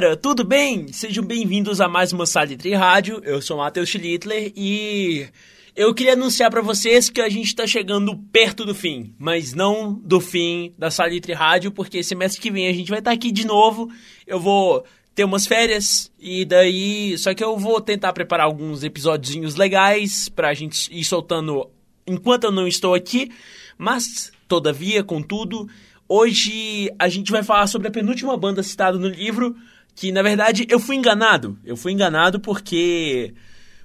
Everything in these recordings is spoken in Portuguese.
Galera, tudo bem? Sejam bem-vindos a mais uma Salitre Rádio. Eu sou Matheus Schlittler e eu queria anunciar para vocês que a gente está chegando perto do fim, mas não do fim da Salitre Rádio, porque semestre que vem a gente vai estar tá aqui de novo. Eu vou ter umas férias e daí, só que eu vou tentar preparar alguns episódios legais pra gente ir soltando enquanto eu não estou aqui, mas todavia, contudo, Hoje a gente vai falar sobre a penúltima banda citada no livro, que na verdade eu fui enganado. Eu fui enganado porque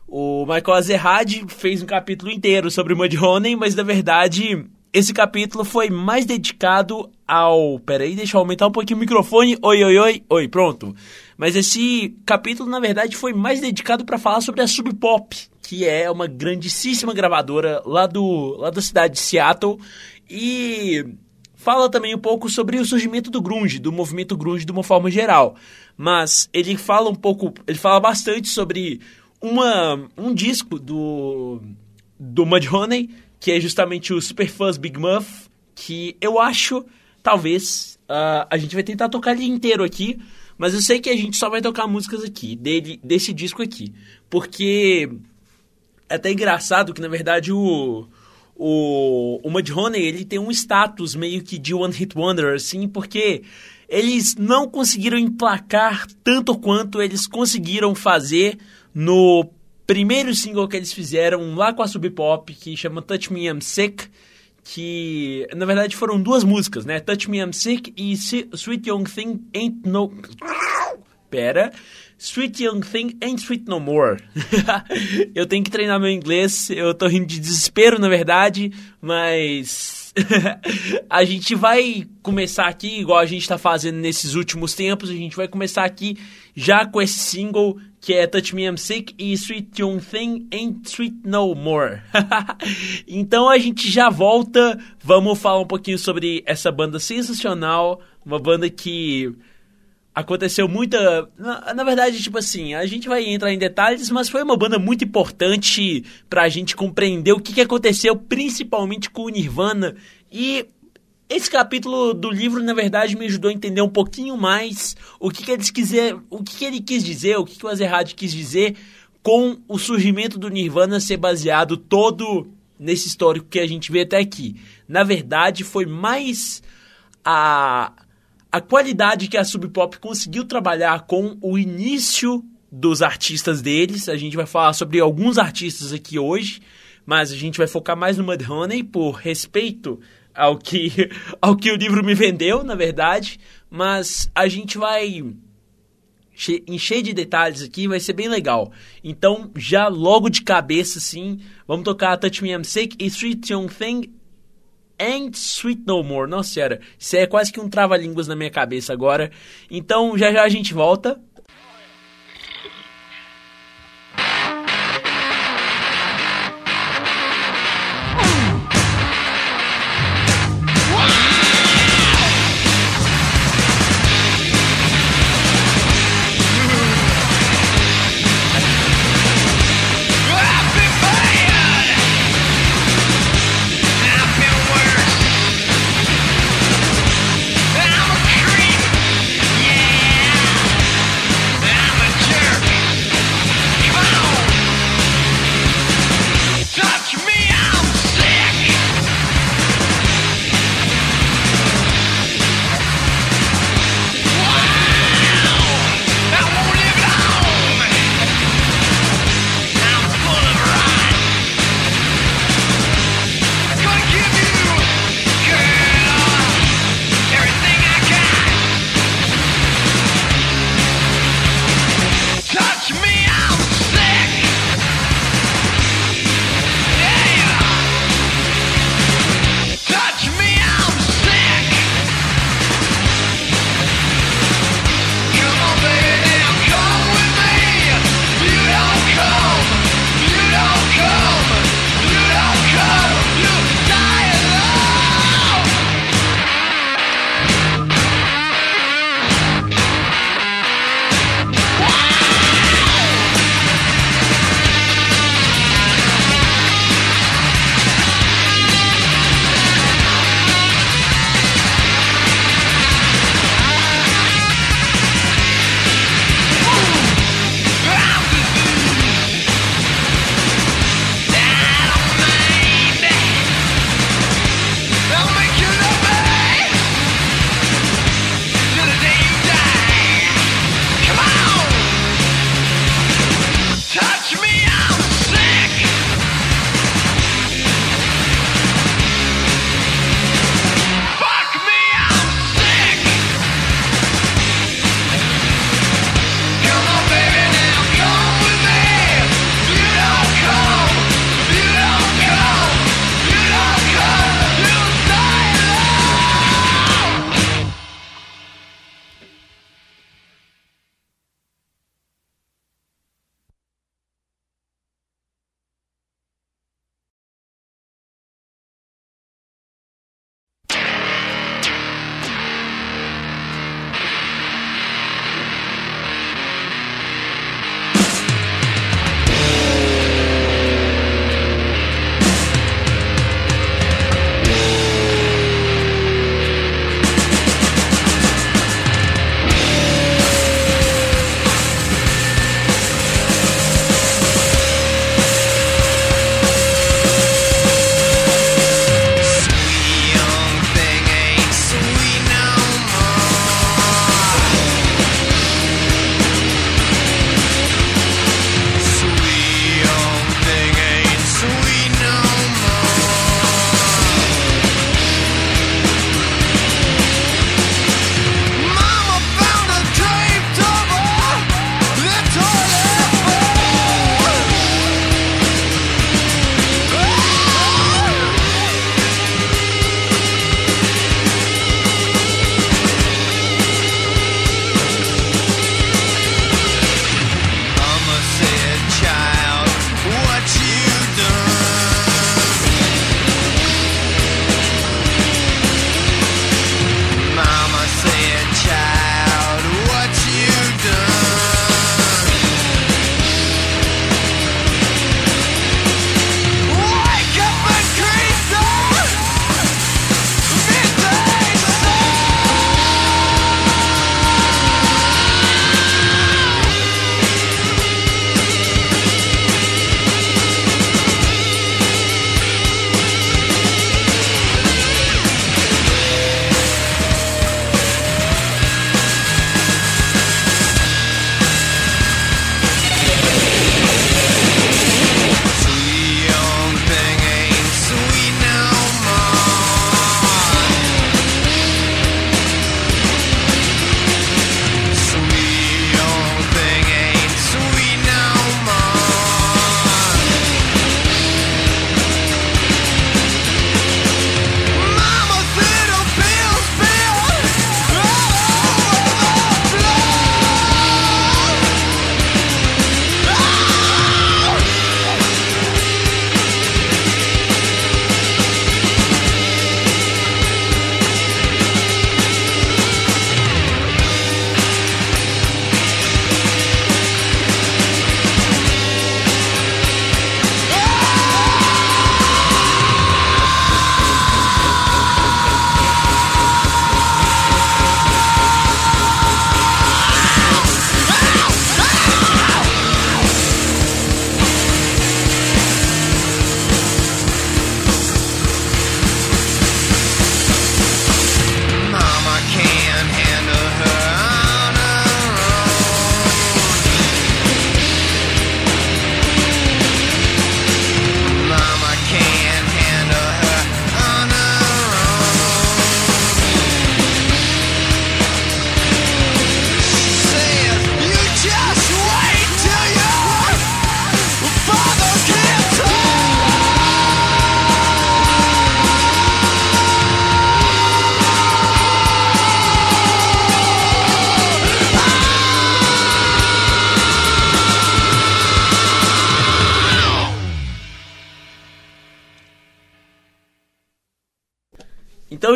o Michael Azerrad fez um capítulo inteiro sobre Mudhoney, mas na verdade esse capítulo foi mais dedicado ao. Peraí, deixa eu aumentar um pouquinho o microfone. Oi, oi, oi, oi, pronto. Mas esse capítulo, na verdade, foi mais dedicado para falar sobre a Sub Pop, que é uma grandíssima gravadora lá, do, lá da cidade de Seattle. E fala também um pouco sobre o surgimento do grunge, do movimento grunge de uma forma geral. Mas ele fala um pouco, ele fala bastante sobre uma, um disco do do Mudhoney, que é justamente o Superfuzz Big Muff, que eu acho, talvez, uh, a gente vai tentar tocar ele inteiro aqui, mas eu sei que a gente só vai tocar músicas aqui, dele, desse disco aqui. Porque é até engraçado que, na verdade, o, o, o Mudhoney, ele tem um status meio que de One Hit Wonder, assim, porque eles não conseguiram emplacar tanto quanto eles conseguiram fazer no primeiro single que eles fizeram lá com a Sub Pop, que chama Touch Me I'm Sick, que na verdade foram duas músicas, né? Touch Me I'm Sick e Sweet Young Thing Ain't No... Pera... Sweet Young Thing Ain't Sweet No More. eu tenho que treinar meu inglês, eu tô rindo de desespero, na verdade, mas a gente vai começar aqui, igual a gente tá fazendo nesses últimos tempos, a gente vai começar aqui já com esse single que é Touch Me I'm Sick e Sweet Young Thing Ain't Sweet No More. então a gente já volta, vamos falar um pouquinho sobre essa banda sensacional, uma banda que aconteceu muita. Na, na, verdade, tipo assim, a gente vai entrar em detalhes, mas foi uma banda muito importante pra gente compreender o que, que aconteceu, principalmente com o Nirvana. E esse capítulo do livro, na verdade, me ajudou a entender um pouquinho mais o que, que eles quiser, o que, que ele quis dizer, o que, que o Azerrad quis dizer com o surgimento do Nirvana ser baseado todo nesse histórico que a gente vê até aqui. Na verdade, foi mais a a qualidade que a Sub Pop conseguiu trabalhar com o início dos artistas deles. A gente vai falar sobre alguns artistas aqui hoje, mas a gente vai focar mais no Mudhoney por respeito ao que, ao que o livro me vendeu, na verdade. Mas a gente vai encher de detalhes aqui, vai ser bem legal. Então, já logo de cabeça, assim, vamos tocar Touch Me I'm Sick e Street Young Thing Ain't Sweet No More. Nossa senhora, isso é quase que um trava-línguas na minha cabeça agora. Então já já a gente volta.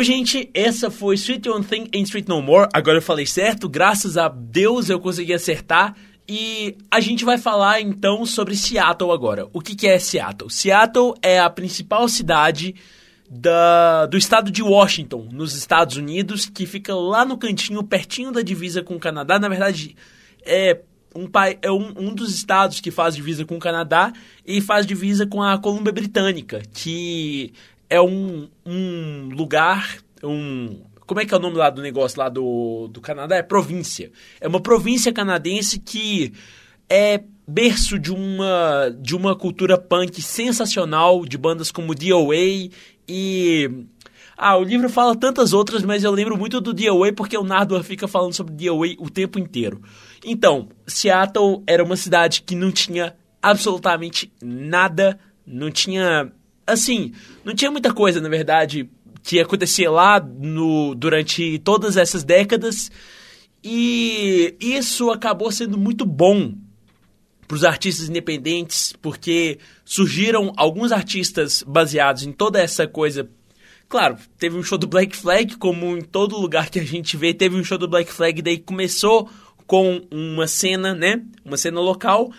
Então, gente, essa foi Sweet One Thing em Street No More. Agora eu falei certo, graças a Deus eu consegui acertar. E a gente vai falar então sobre Seattle agora. O que, que é Seattle? Seattle é a principal cidade da, do estado de Washington, nos Estados Unidos, que fica lá no cantinho, pertinho da divisa com o Canadá. Na verdade, é um, é um, um dos estados que faz divisa com o Canadá e faz divisa com a Colômbia Britânica, que é um, um lugar, um como é que é o nome lá do negócio lá do, do Canadá? É província. É uma província canadense que é berço de uma, de uma cultura punk sensacional, de bandas como DOA e. Ah, o livro fala tantas outras, mas eu lembro muito do DOA porque o Nardwar fica falando sobre DOA o tempo inteiro. Então, Seattle era uma cidade que não tinha absolutamente nada, não tinha. Assim, não tinha muita coisa, na verdade, que acontecia lá no, durante todas essas décadas. E isso acabou sendo muito bom para os artistas independentes, porque surgiram alguns artistas baseados em toda essa coisa. Claro, teve um show do Black Flag, como em todo lugar que a gente vê, teve um show do Black Flag, daí começou com uma cena, né? Uma cena local.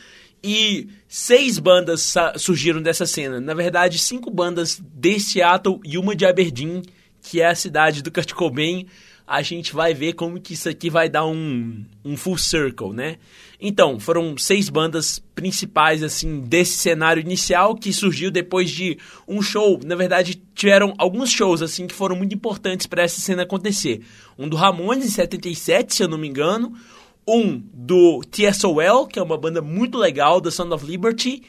E seis bandas surgiram dessa cena. Na verdade, cinco bandas de Seattle e uma de Aberdeen, que é a cidade do Kurt Cobain a gente vai ver como que isso aqui vai dar um, um full circle, né? Então, foram seis bandas principais, assim, desse cenário inicial que surgiu depois de um show. Na verdade, tiveram alguns shows, assim, que foram muito importantes para essa cena acontecer. Um do Ramones, em 77, se eu não me engano. Um do TSOL, que é uma banda muito legal, da Sound of Liberty.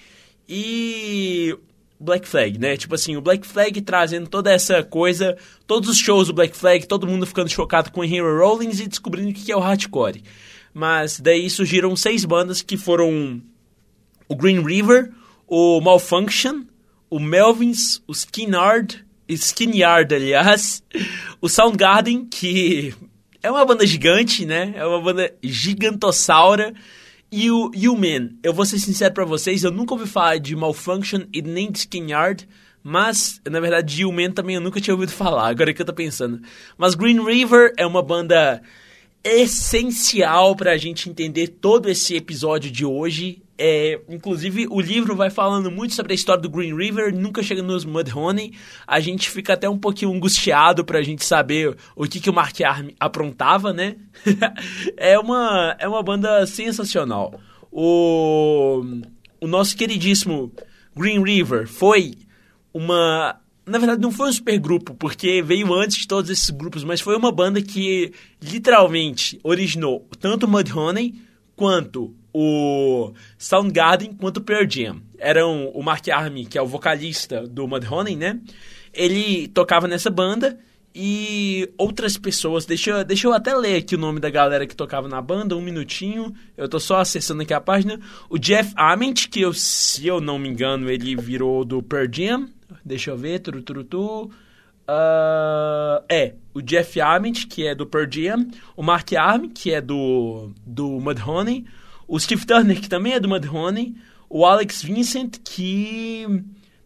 E Black Flag, né? Tipo assim, o Black Flag trazendo toda essa coisa, todos os shows do Black Flag, todo mundo ficando chocado com Henry Rollins e descobrindo o que é o hardcore. Mas daí surgiram seis bandas que foram o Green River, o Malfunction, o Melvins, o Skinyard, Skinyard, aliás, o Soundgarden, que é uma banda gigante, né? É uma banda gigantossaura e o Human, eu vou ser sincero para vocês, eu nunca ouvi falar de Malfunction e nem de Skinyard, mas, na verdade, de Human também eu nunca tinha ouvido falar, agora que eu tô pensando. Mas Green River é uma banda essencial para a gente entender todo esse episódio de hoje. É, inclusive, o livro vai falando muito sobre a história do Green River, nunca chega nos Mudhoney. A gente fica até um pouquinho angustiado para a gente saber o que, que o Mark Arm aprontava, né? é, uma, é uma banda sensacional. O, o nosso queridíssimo Green River foi uma na verdade, não foi um super grupo, porque veio antes de todos esses grupos, mas foi uma banda que literalmente originou tanto Mudhoney quanto o Soundgarden quanto o Pearl Jam. Eram o Mark Army, que é o vocalista do Mudhoney, né? Ele tocava nessa banda e outras pessoas. Deixa, deixa eu até ler aqui o nome da galera que tocava na banda, um minutinho. Eu tô só acessando aqui a página. O Jeff Ament, que eu, se eu não me engano, ele virou do Pearl Jam. Deixa eu ver, turu, turu, turu. Uh, é, o Jeff Ament, que é do Pearl Jam, o Mark Arm, que é do, do Mudhoney, o Steve Turner, que também é do Mudhoney, o Alex Vincent, que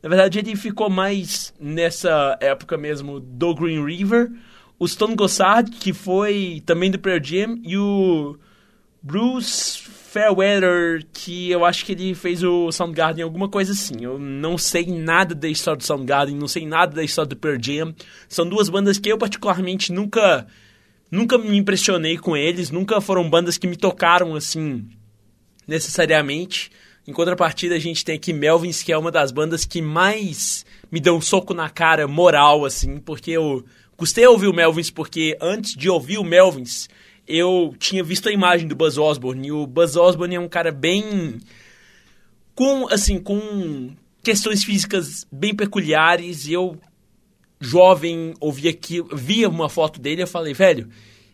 na verdade ele ficou mais nessa época mesmo do Green River, o Stone Gossard, que foi também do Pearl Jam, e o Bruce Fairweather, que eu acho que ele fez o Soundgarden, alguma coisa assim. Eu não sei nada da história do Soundgarden, não sei nada da história do Pearl Jam. São duas bandas que eu particularmente nunca nunca me impressionei com eles, nunca foram bandas que me tocaram assim necessariamente. Em contrapartida, a gente tem aqui Melvins, que é uma das bandas que mais me dão um soco na cara moral, assim, porque eu custei a ouvir o Melvins, porque antes de ouvir o Melvins, eu tinha visto a imagem do Buzz Osborne e o Buzz Osborne é um cara bem com assim com questões físicas bem peculiares e eu jovem ouvia aqui via uma foto dele eu falei velho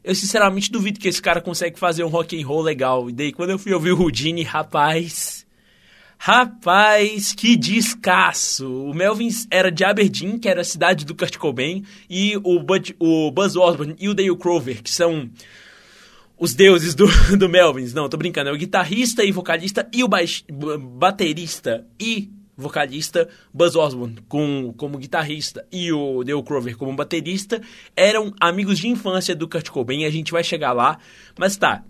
eu sinceramente duvido que esse cara consegue fazer um rock and roll legal e daí quando eu fui ouvir o Houdini rapaz Rapaz, que descasso! O Melvin era de Aberdeen, que era a cidade do Kurt Cobain, e o, Bud, o Buzz Osborne e o Dale Crover, que são os deuses do, do Melvins. Não, tô brincando. É o guitarrista e vocalista e o baix, baterista e vocalista, Buzz Osborne com, como guitarrista e o Dale Crover como baterista, eram amigos de infância do Kurt Cobain, a gente vai chegar lá, mas tá.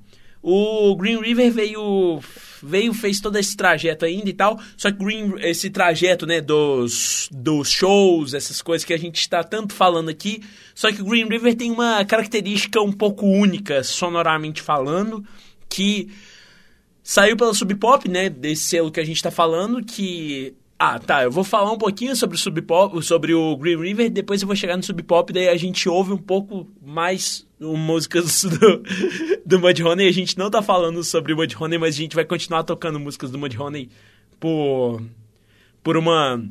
O Green River veio veio fez todo esse trajeto ainda e tal, só que Green, esse trajeto, né, dos, dos shows, essas coisas que a gente está tanto falando aqui, só que o Green River tem uma característica um pouco única, sonoramente falando, que saiu pela Sub Pop, né, desse selo que a gente está falando, que ah, tá. Eu vou falar um pouquinho sobre o Sub Pop, sobre o Green River, depois eu vou chegar no Sub Pop, daí a gente ouve um pouco mais músicas do, do Mudhoney. A gente não tá falando sobre o Mudhoney, mas a gente vai continuar tocando músicas do Mudhoney por por uma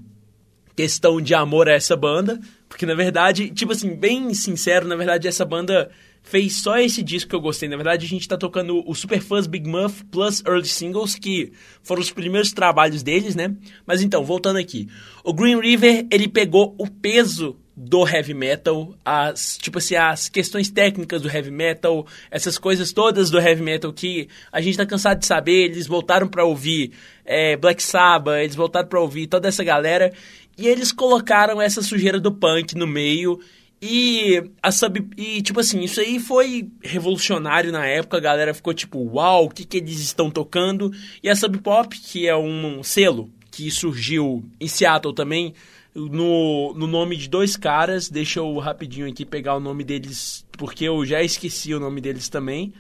questão de amor a essa banda, porque na verdade, tipo assim, bem sincero, na verdade essa banda fez só esse disco que eu gostei. Na verdade, a gente tá tocando o Super Fuzz Big Muff plus Early Singles, que foram os primeiros trabalhos deles, né? Mas então, voltando aqui. O Green River, ele pegou o peso do heavy metal, as, tipo assim, as questões técnicas do heavy metal, essas coisas todas do heavy metal que a gente tá cansado de saber, eles voltaram para ouvir é, Black Sabbath, eles voltaram para ouvir toda essa galera, e eles colocaram essa sujeira do punk no meio e a sub. E, tipo assim, isso aí foi revolucionário na época. A galera ficou tipo, uau, o que, que eles estão tocando? E a Sub Pop, que é um selo que surgiu em Seattle também, no, no nome de dois caras. Deixa eu rapidinho aqui pegar o nome deles, porque eu já esqueci o nome deles também.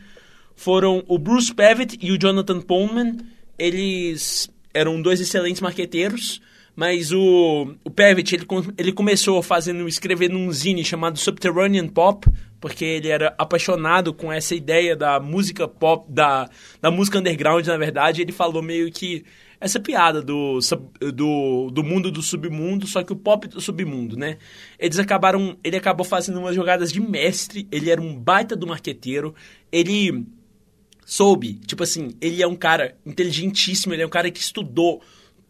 Foram o Bruce Pavitt e o Jonathan Pullman. Eles eram dois excelentes marqueteiros. Mas o, o Pavitt, ele, ele começou fazendo, escrevendo um zine chamado Subterranean Pop, porque ele era apaixonado com essa ideia da música pop, da, da música underground, na verdade. Ele falou meio que essa piada do, do, do mundo do submundo, só que o pop do submundo, né? Eles acabaram. Ele acabou fazendo umas jogadas de mestre, ele era um baita do marqueteiro, ele soube, tipo assim, ele é um cara inteligentíssimo, ele é um cara que estudou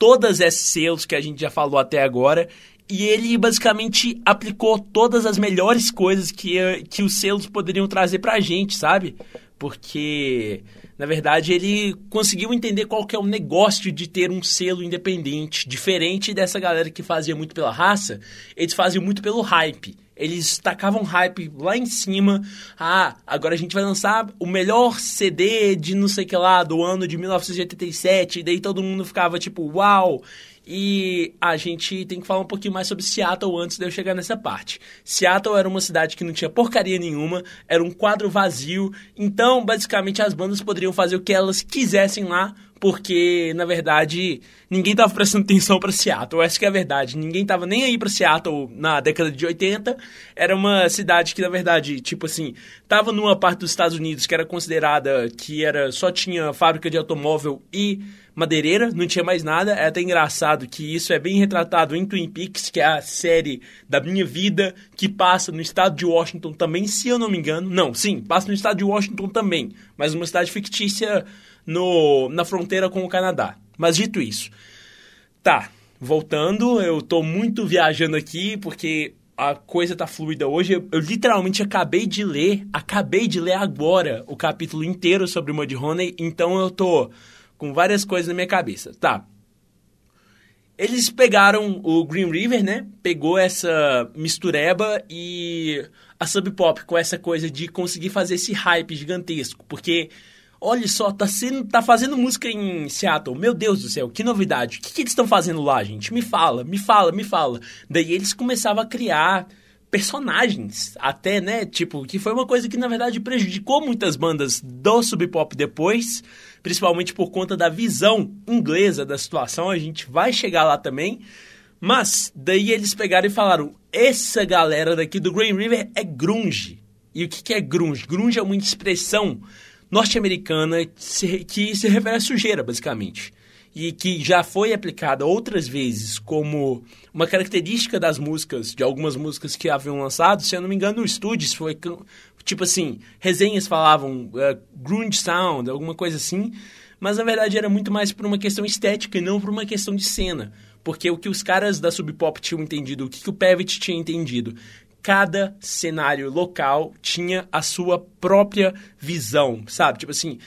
todas esses selos que a gente já falou até agora. E ele basicamente aplicou todas as melhores coisas que, que os selos poderiam trazer pra gente, sabe? Porque, na verdade, ele conseguiu entender qual que é o negócio de ter um selo independente. Diferente dessa galera que fazia muito pela raça, eles faziam muito pelo hype eles tacavam hype lá em cima. Ah, agora a gente vai lançar o melhor CD de não sei que lá, do ano de 1987. E daí todo mundo ficava tipo, uau! E a gente tem que falar um pouquinho mais sobre Seattle antes de eu chegar nessa parte. Seattle era uma cidade que não tinha porcaria nenhuma, era um quadro vazio, então basicamente as bandas poderiam fazer o que elas quisessem lá, porque na verdade ninguém estava prestando atenção para Seattle. Essa que é a verdade. Ninguém estava nem aí para Seattle na década de 80. Era uma cidade que na verdade, tipo assim, estava numa parte dos Estados Unidos que era considerada que era só tinha fábrica de automóvel e madeireira, não tinha mais nada. É até engraçado que isso é bem retratado em Twin Peaks, que é a série da minha vida que passa no estado de Washington também, se eu não me engano. Não, sim, passa no estado de Washington também, mas uma cidade fictícia no, na fronteira com o Canadá. Mas dito isso, tá, voltando, eu tô muito viajando aqui porque a coisa tá fluida hoje. Eu, eu, literalmente acabei de ler, acabei de ler agora o capítulo inteiro sobre Mudhoney, então eu tô com várias coisas na minha cabeça. Tá. Eles pegaram o Green River, né? Pegou essa mistureba e a Sub Pop com essa coisa de conseguir fazer esse hype gigantesco, porque Olha só, tá, sendo, tá fazendo música em Seattle. Meu Deus do céu, que novidade. O que, que eles estão fazendo lá, gente? Me fala, me fala, me fala. Daí eles começavam a criar personagens, até, né? Tipo, que foi uma coisa que na verdade prejudicou muitas bandas do sub pop depois, principalmente por conta da visão inglesa da situação. A gente vai chegar lá também. Mas daí eles pegaram e falaram: essa galera daqui do Green River é grunge. E o que, é grunge? Grunge é uma expressão norte-americana que se refere à sujeira, basicamente. E que já foi aplicada outras vezes como uma característica das músicas, de algumas músicas que haviam lançado. Se eu não me engano, o Studios foi tipo assim: resenhas falavam uh, grunge sound, alguma coisa assim. Mas na verdade era muito mais por uma questão estética e não por uma questão de cena. Porque o que os caras da Sub Pop tinham entendido, o que, que o Pavitt tinha entendido, cada cenário local tinha a sua própria visão, sabe? Tipo assim,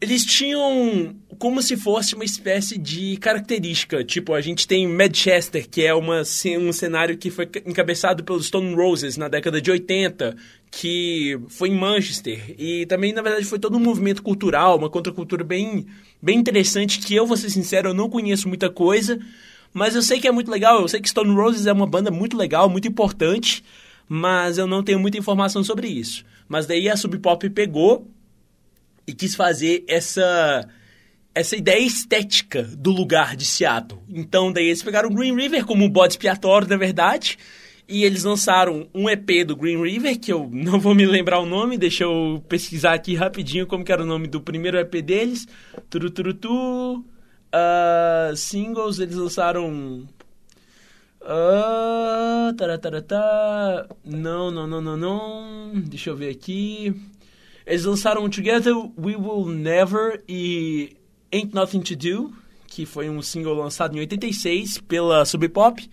eles tinham como se fosse uma espécie de característica. Tipo, a gente tem Manchester, que é uma, um cenário que foi encabeçado pelos Stone Roses na década de 80, que foi em Manchester. E também, na verdade, foi todo um movimento cultural, uma contracultura bem, bem interessante, que eu, vou ser sincero, eu não conheço muita coisa, mas eu sei que é muito legal. Eu sei que Stone Roses é uma banda muito legal, muito importante, mas eu não tenho muita informação sobre isso. Mas daí a Sub Pop pegou e quis fazer essa essa ideia estética do lugar de Seattle. Então, daí eles pegaram o Green River como um bode expiatório, na verdade, e eles lançaram um EP do Green River, que eu não vou me lembrar o nome, deixa eu pesquisar aqui rapidinho como era o nome do primeiro EP deles. Turuturutu. Uh, singles, eles lançaram... Uh, taratata, não, não, não, não, não. Deixa eu ver aqui. Eles lançaram Together We Will Never e Ain't Nothing to Do, que foi um single lançado em 86 pela Sub Pop.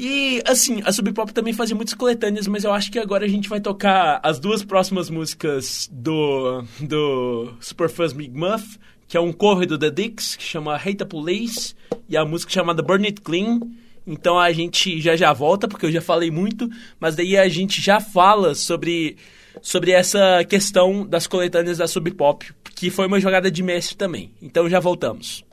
E, assim, a Sub Pop também fazia muitas coletâneas, mas eu acho que agora a gente vai tocar as duas próximas músicas do, do Superfuzz Big Muff, que é um cover do The Dicks, que chama Hate the Police, e a música chamada Burn It Clean. Então a gente já já volta, porque eu já falei muito, mas daí a gente já fala sobre sobre essa questão das coletâneas da Sub Pop, que foi uma jogada de mestre também. Então já voltamos.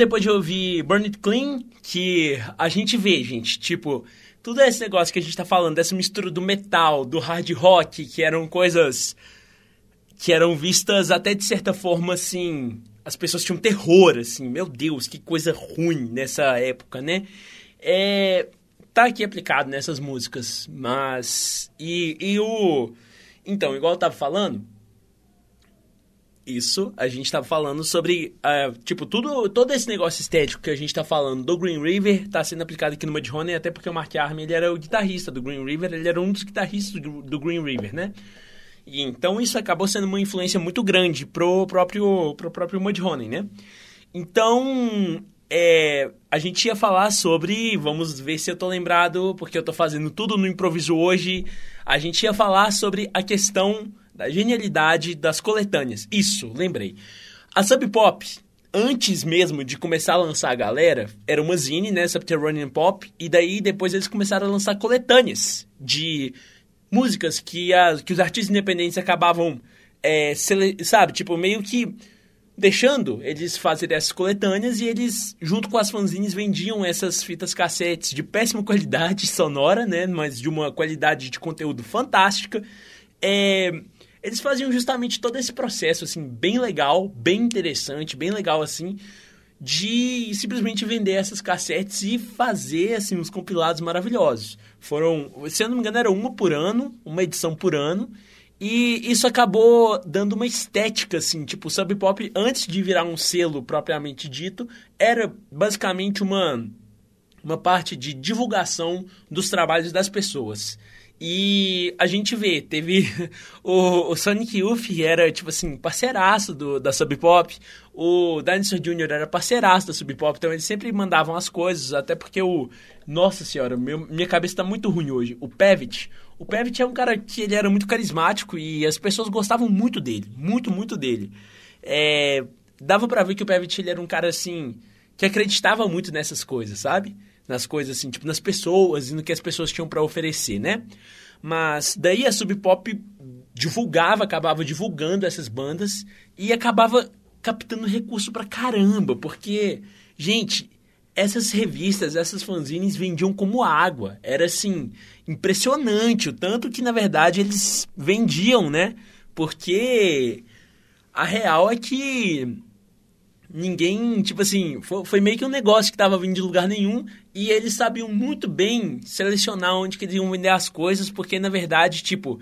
Depois de ouvir Burn It Clean, que a gente vê, gente, tipo, tudo esse negócio que a gente tá falando, dessa mistura do metal, do hard rock, que eram coisas que eram vistas até de certa forma assim, as pessoas tinham terror, assim, meu Deus, que coisa ruim nessa época, né? É, tá aqui aplicado nessas músicas, mas e, e o então, igual eu tava falando, isso, a gente tá falando sobre, uh, tipo, tudo, todo esse negócio estético que a gente tá falando do Green River tá sendo aplicado aqui no Mudhoney, até porque o Mark Armin, ele era o guitarrista do Green River, ele era um dos guitarristas do, do Green River, né? E então isso acabou sendo uma influência muito grande pro próprio, pro próprio Mudhoney, né? Então, é, a gente ia falar sobre, vamos ver se eu tô lembrado, porque eu tô fazendo tudo no improviso hoje, a gente ia falar sobre a questão da genialidade das coletâneas. Isso, lembrei. A Sub Pop, antes mesmo de começar a lançar a galera, era uma zine, né, Subterranean Pop, e daí depois eles começaram a lançar coletâneas de músicas que, as, que os artistas independentes acabavam, é, sabe, tipo, meio que deixando eles fazerem essas coletâneas e eles, junto com as fanzines, vendiam essas fitas cassetes de péssima qualidade sonora, né, mas de uma qualidade de conteúdo fantástica. É, eles faziam justamente todo esse processo, assim, bem legal, bem interessante, bem legal, assim, de simplesmente vender essas cassetes e fazer, assim, uns compilados maravilhosos. Foram, se eu não me engano, era uma por ano, uma edição por ano, e isso acabou dando uma estética, assim, tipo, o Sub Pop, antes de virar um selo propriamente dito, era basicamente uma, uma parte de divulgação dos trabalhos das pessoas. E a gente vê, teve o, o Sonic Youth era, tipo assim, parceiraço do, da Sub Pop. O Dinosaur Jr. era parceiraço da Sub Pop, então eles sempre mandavam as coisas, até porque o... Nossa senhora, meu, minha cabeça tá muito ruim hoje. O Pevit. O Pevit é um cara que ele era muito carismático e as pessoas gostavam muito dele. Muito, muito dele. É, dava para ver que o Pevit ele era um cara, assim, que acreditava muito nessas coisas, sabe? Nas coisas assim, tipo, nas pessoas e no que as pessoas tinham para oferecer, né? Mas daí a Sub Pop divulgava, acabava divulgando essas bandas e acabava captando recurso pra caramba, porque, gente, essas revistas, essas fanzines vendiam como água. Era assim, impressionante o tanto que na verdade eles vendiam, né? Porque a real é que ninguém, tipo assim, foi, foi, meio que um negócio que tava vindo de lugar nenhum e eles sabiam muito bem selecionar onde que eles iam vender as coisas, porque na verdade, tipo,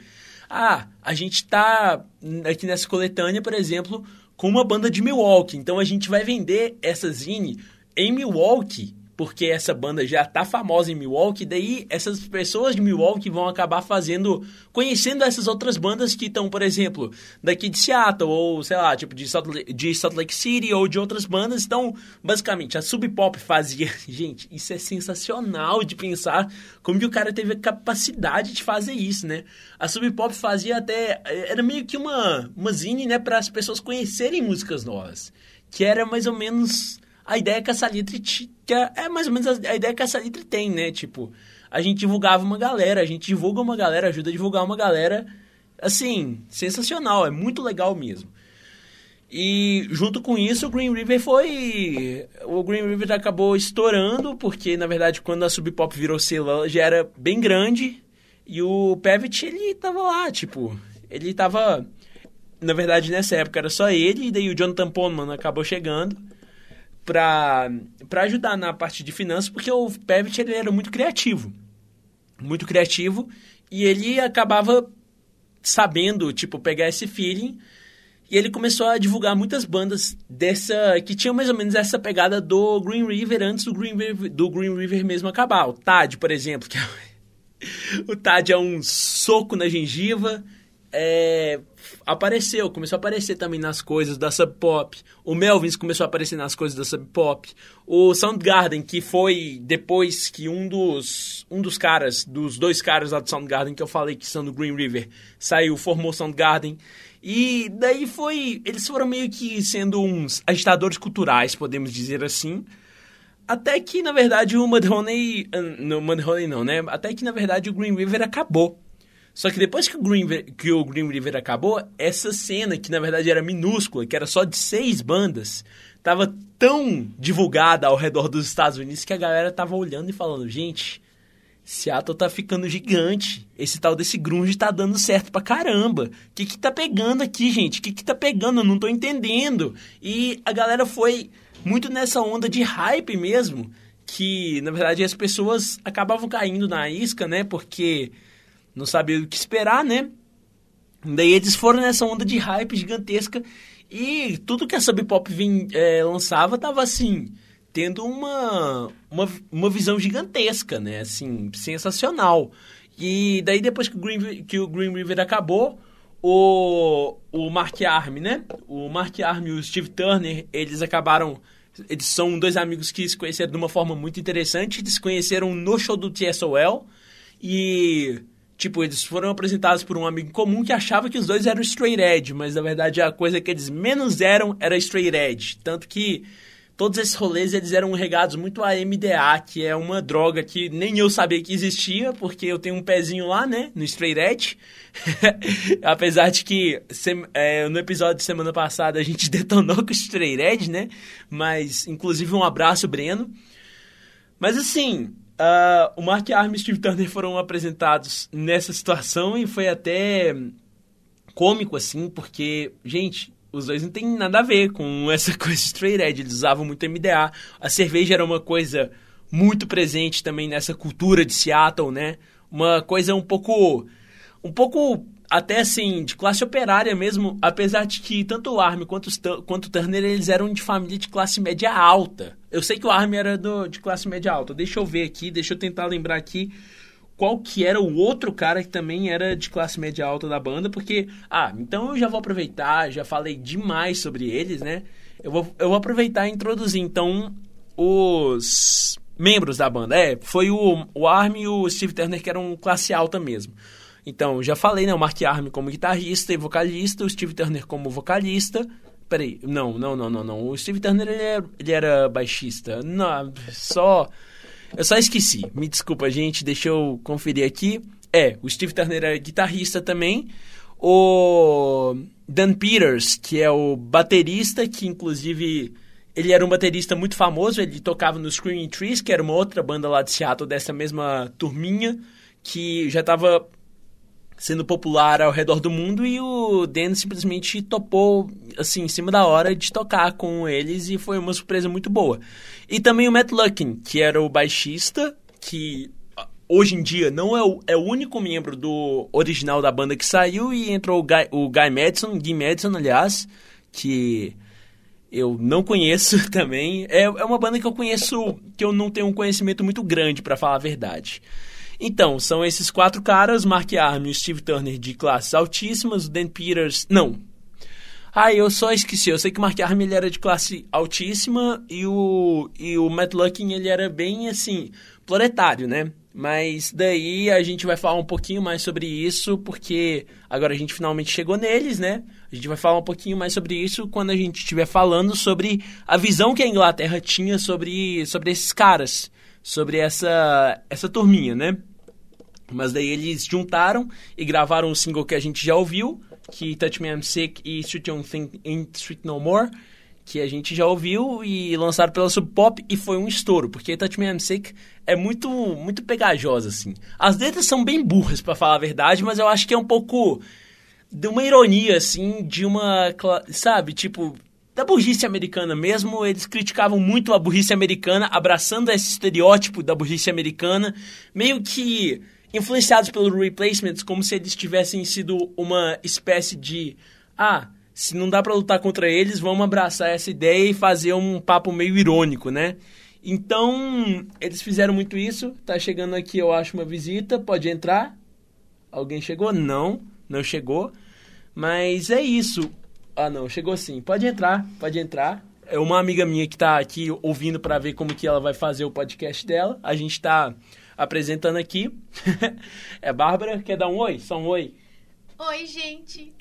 ah, a gente tá aqui nessa coletânea, por exemplo, com uma banda de Milwaukee, então a gente vai vender essa zine em Milwaukee porque essa banda já tá famosa em Milwaukee, daí essas pessoas de Milwaukee vão acabar fazendo, conhecendo essas outras bandas que estão, por exemplo, daqui de Seattle, ou sei lá, tipo de Salt, Lake, de Salt Lake City, ou de outras bandas. Então, basicamente, a Sub Pop fazia. Gente, isso é sensacional de pensar como que o cara teve a capacidade de fazer isso, né? A Sub Pop fazia até. Era meio que uma, uma zine, né, para as pessoas conhecerem músicas novas. Que era mais ou menos a ideia que a Salitre que é, é mais ou menos a, ideia que a Salitre tem, né? Tipo, a gente divulgava uma galera, a gente divulga uma galera, ajuda a divulgar uma galera, assim, sensacional, é muito legal mesmo. E junto com isso, o Green River foi. O Green River acabou estourando, porque na verdade, quando a Sub Pop virou selo, já era bem grande. E o Pevit, ele tava lá, tipo. Ele tava. Na verdade, nessa época era só ele, e daí o Jonathan Poneman acabou chegando para ajudar na parte de finanças, porque o Pevit ele era muito criativo. Muito criativo e ele acabava sabendo, tipo, pegar esse feeling e ele começou a divulgar muitas bandas dessa que tinham mais ou menos essa pegada do Green River antes do Green River, do Green River mesmo acabar. O Tad, por exemplo, que é, o Tad é um soco na gengiva, é, apareceu, começou a aparecer também nas coisas da Sub Pop. O Melvins começou a aparecer nas coisas da Sub Pop. O Soundgarden, que foi depois que um dos um dos caras, dos dois caras lá do Soundgarden que eu falei que são do Green River, saiu, formou Soundgarden. E daí foi, eles foram meio que sendo uns agitadores culturais, podemos dizer assim. Até que, na verdade, o Mudhoney... Não, Mudhoney não, né? Até que, na verdade, o Green River acabou. Só que depois que o, Green, que o River acabou, essa cena, que na verdade era minúscula, que era só de seis bandas, tava tão divulgada ao redor dos Estados Unidos que a galera tava olhando e falando, gente, Seattle tá ficando gigante. Esse tal desse grunge tá dando certo pra caramba. O que que tá pegando aqui, gente? O que que tá pegando? Eu não tô entendendo. E a galera foi muito nessa onda de hype mesmo, que na verdade as pessoas acabavam caindo na isca, né? Porque não sabiam o que esperar, né? Daí eles foram nessa onda de hype gigantesca e tudo que a Sub Pop vim, é, lançava tava assim, tendo uma, uma, uma visão gigantesca, né? Assim, sensacional. E daí depois que o Green, que o Green River acabou, o, o Mark Arm, né? O Mark Arm e o Steve Turner, eles acabaram... Eles são dois amigos que se conheceram de uma forma muito interessante. Eles se conheceram no show do TSOL e Tipo, eles foram apresentados por um amigo comum que achava que os dois eram straight edge, mas na verdade a coisa que eles menos eram era straight edge. Tanto que todos esses rolês eles eram regados muito a MDA, que é uma droga que nem eu sabia que existia, porque eu tenho um pezinho lá, né, no straight edge. Apesar de que é, no episódio de semana passada a gente detonou com o straight edge, né? Mas, inclusive, um abraço, Breno. Mas assim, Uh, o Mark Arm e Steve Turner foram apresentados nessa situação e foi até cômico, assim, porque, gente, os dois não tem nada a ver com essa coisa de straight edge. Eles usavam muito MDA. A cerveja era uma coisa muito presente também nessa cultura de Seattle, né? Uma coisa um pouco... Um pouco até assim, de classe operária mesmo, apesar de que tanto o Army quanto, quanto o Turner, eles eram de família de classe média alta. Eu sei que o Army era do, de classe média alta. Deixa eu ver aqui, deixa eu tentar lembrar aqui qual que era o outro cara que também era de classe média alta da banda, porque, ah, então eu já vou aproveitar, já falei demais sobre eles, né? Eu vou, eu vou aproveitar e introduzir, então, os membros da banda. É, foi o, o Army e o Steve Turner que eram classe alta mesmo. Então, já falei, né? O Mark Arm como guitarrista e vocalista, o Steve Turner como vocalista. Peraí, não, não, não, não, não. O Steve Turner, ele, é, ele era baixista. Não, só... Eu só esqueci. Me desculpa, gente. Deixa eu conferir aqui. É, o Steve Turner é guitarrista também. O Dan Peters, que é o baterista, que inclusive ele era um baterista muito famoso. Ele tocava no Screaming Trees, que era uma outra banda lá de Seattle, dessa mesma turminha, que já estava sendo popular ao redor do mundo e o Dan simplesmente topou, assim, em cima da hora de tocar com eles e foi uma surpresa muito boa. E também o Matt Luckin, que era o baixista, que ah, hoje em dia não é o, é o único membro do original da banda que saiu e entrou o Guy, o Guy Madison, Guy Madison, aliás, que eu não conheço também. É, é uma banda que eu conheço, que eu não tenho um conhecimento muito grande, para falar a verdade. Então, são esses quatro caras, Mark Arm e Steve Turner de classes altíssimas, o Dan Peters... Não. Ah, eu só esqueci. Eu sei que o Mark Arm era de classe altíssima e o, e o Matt Luckin ele era bem, assim, proletário, né? Mas daí a gente vai falar um pouquinho mais sobre isso, porque agora a gente finalmente chegou neles, né? A gente vai falar um pouquinho mais sobre isso quando a gente estiver falando sobre a visão que a Inglaterra tinha sobre, sobre esses caras, sobre essa, essa turminha, né? Mas daí eles juntaram e gravaram um single que a gente já ouviu, que Touch Me I'm Sick e Street Young Thing Ain't Street No More, que a gente já ouviu e lançaram pela Sub Pop e foi um estouro, porque Touch Me I'm Sick é muito muito pegajosa assim. As letras são bem burras para falar a verdade, mas eu acho que é um pouco de uma ironia assim, de uma, sabe, tipo da burrice americana mesmo, eles criticavam muito a burrice americana, abraçando esse estereótipo da burrice americana, meio que influenciados pelo Replacements, como se eles tivessem sido uma espécie de. Ah, se não dá para lutar contra eles, vamos abraçar essa ideia e fazer um papo meio irônico, né? Então, eles fizeram muito isso. Tá chegando aqui, eu acho, uma visita. Pode entrar? Alguém chegou? Não, não chegou. Mas é isso. Ah, não, chegou sim. Pode entrar, pode entrar. É uma amiga minha que tá aqui ouvindo para ver como que ela vai fazer o podcast dela. A gente tá apresentando aqui. é Bárbara, quer dar um oi? Só um oi. Oi, gente.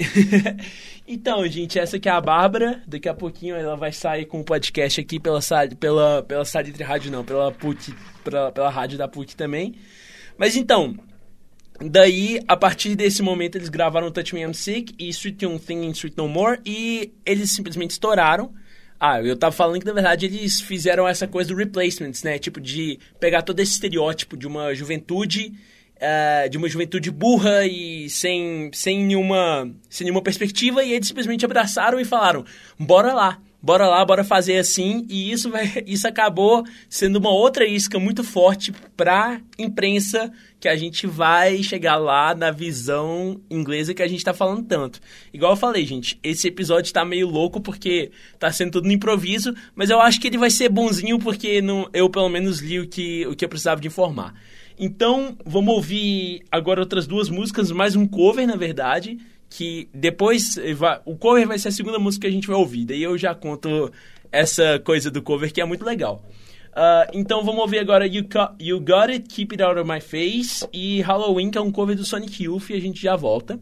então, gente, essa aqui é a Bárbara. Daqui a pouquinho ela vai sair com o podcast aqui pela pela pela Salitre Rádio não, pela PUC, pela, pela rádio da PUC também. Mas então, daí a partir desse momento eles gravaram Touch Me I'm Sick e Street Young Thing and Street No More e eles simplesmente estouraram. Ah, eu tava falando que na verdade eles fizeram essa coisa do replacements, né? Tipo, de pegar todo esse estereótipo de uma juventude. Uh, de uma juventude burra e sem, sem, nenhuma, sem nenhuma perspectiva, e eles simplesmente abraçaram e falaram: bora lá, bora lá, bora fazer assim. E isso, vai, isso acabou sendo uma outra isca muito forte para imprensa que a gente vai chegar lá na visão inglesa que a gente está falando tanto. Igual eu falei, gente, esse episódio está meio louco porque está sendo tudo no improviso, mas eu acho que ele vai ser bonzinho porque não, eu pelo menos li o que, o que eu precisava de informar. Então, vamos ouvir agora outras duas músicas, mais um cover, na verdade, que depois o cover vai ser a segunda música que a gente vai ouvir. Daí eu já conto essa coisa do cover que é muito legal. Uh, então vamos ouvir agora you, you Got It, Keep It Out of My Face e Halloween, que é um cover do Sonic Youth, e a gente já volta.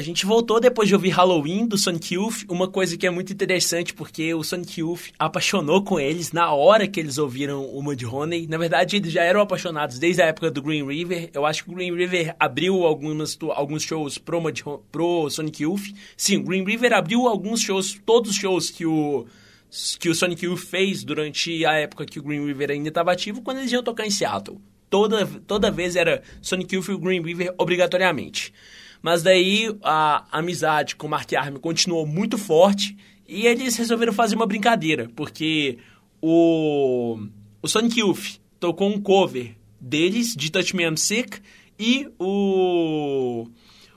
A gente voltou depois de ouvir Halloween do Sonic Youth, uma coisa que é muito interessante porque o Sonic Youth apaixonou com eles na hora que eles ouviram o Mudhoney. Na verdade, eles já eram apaixonados desde a época do Green River. Eu acho que o Green River abriu algumas, alguns shows pro, Mudhoney, pro Sonic Youth. Sim, o Green River abriu alguns shows, todos os shows que o que o Sonic Youth fez durante a época que o Green River ainda estava ativo, quando eles iam tocar em Seattle. Toda, toda vez era Sonic Youth e o Green River obrigatoriamente. Mas daí a amizade com o Mark Arm continuou muito forte e eles resolveram fazer uma brincadeira, porque o, o Sonic Youth tocou um cover deles, de Touch Me I'm Sick, e o,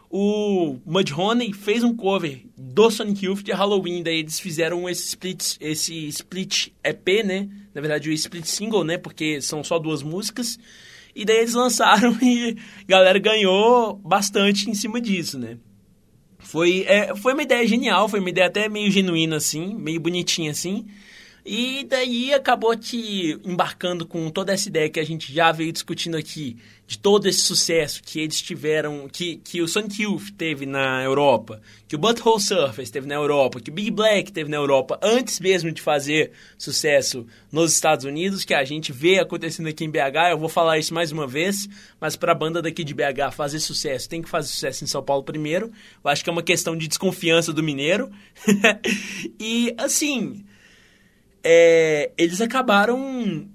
o Mudhoney fez um cover do Sonic Youth de Halloween, daí eles fizeram esse split, esse split EP, né? Na verdade, o split single, né? Porque são só duas músicas. E daí eles lançaram e a galera ganhou bastante em cima disso, né? Foi, é, foi uma ideia genial, foi uma ideia até meio genuína, assim, meio bonitinha, assim. E daí acabou te embarcando com toda essa ideia que a gente já veio discutindo aqui, de todo esse sucesso que eles tiveram, que, que o Sonic Youth teve na Europa, que o Butthole Surface teve na Europa, que o Big Black teve na Europa, antes mesmo de fazer sucesso nos Estados Unidos, que a gente vê acontecendo aqui em BH. Eu vou falar isso mais uma vez, mas para a banda daqui de BH fazer sucesso, tem que fazer sucesso em São Paulo primeiro. Eu acho que é uma questão de desconfiança do mineiro. e assim é, eles acabaram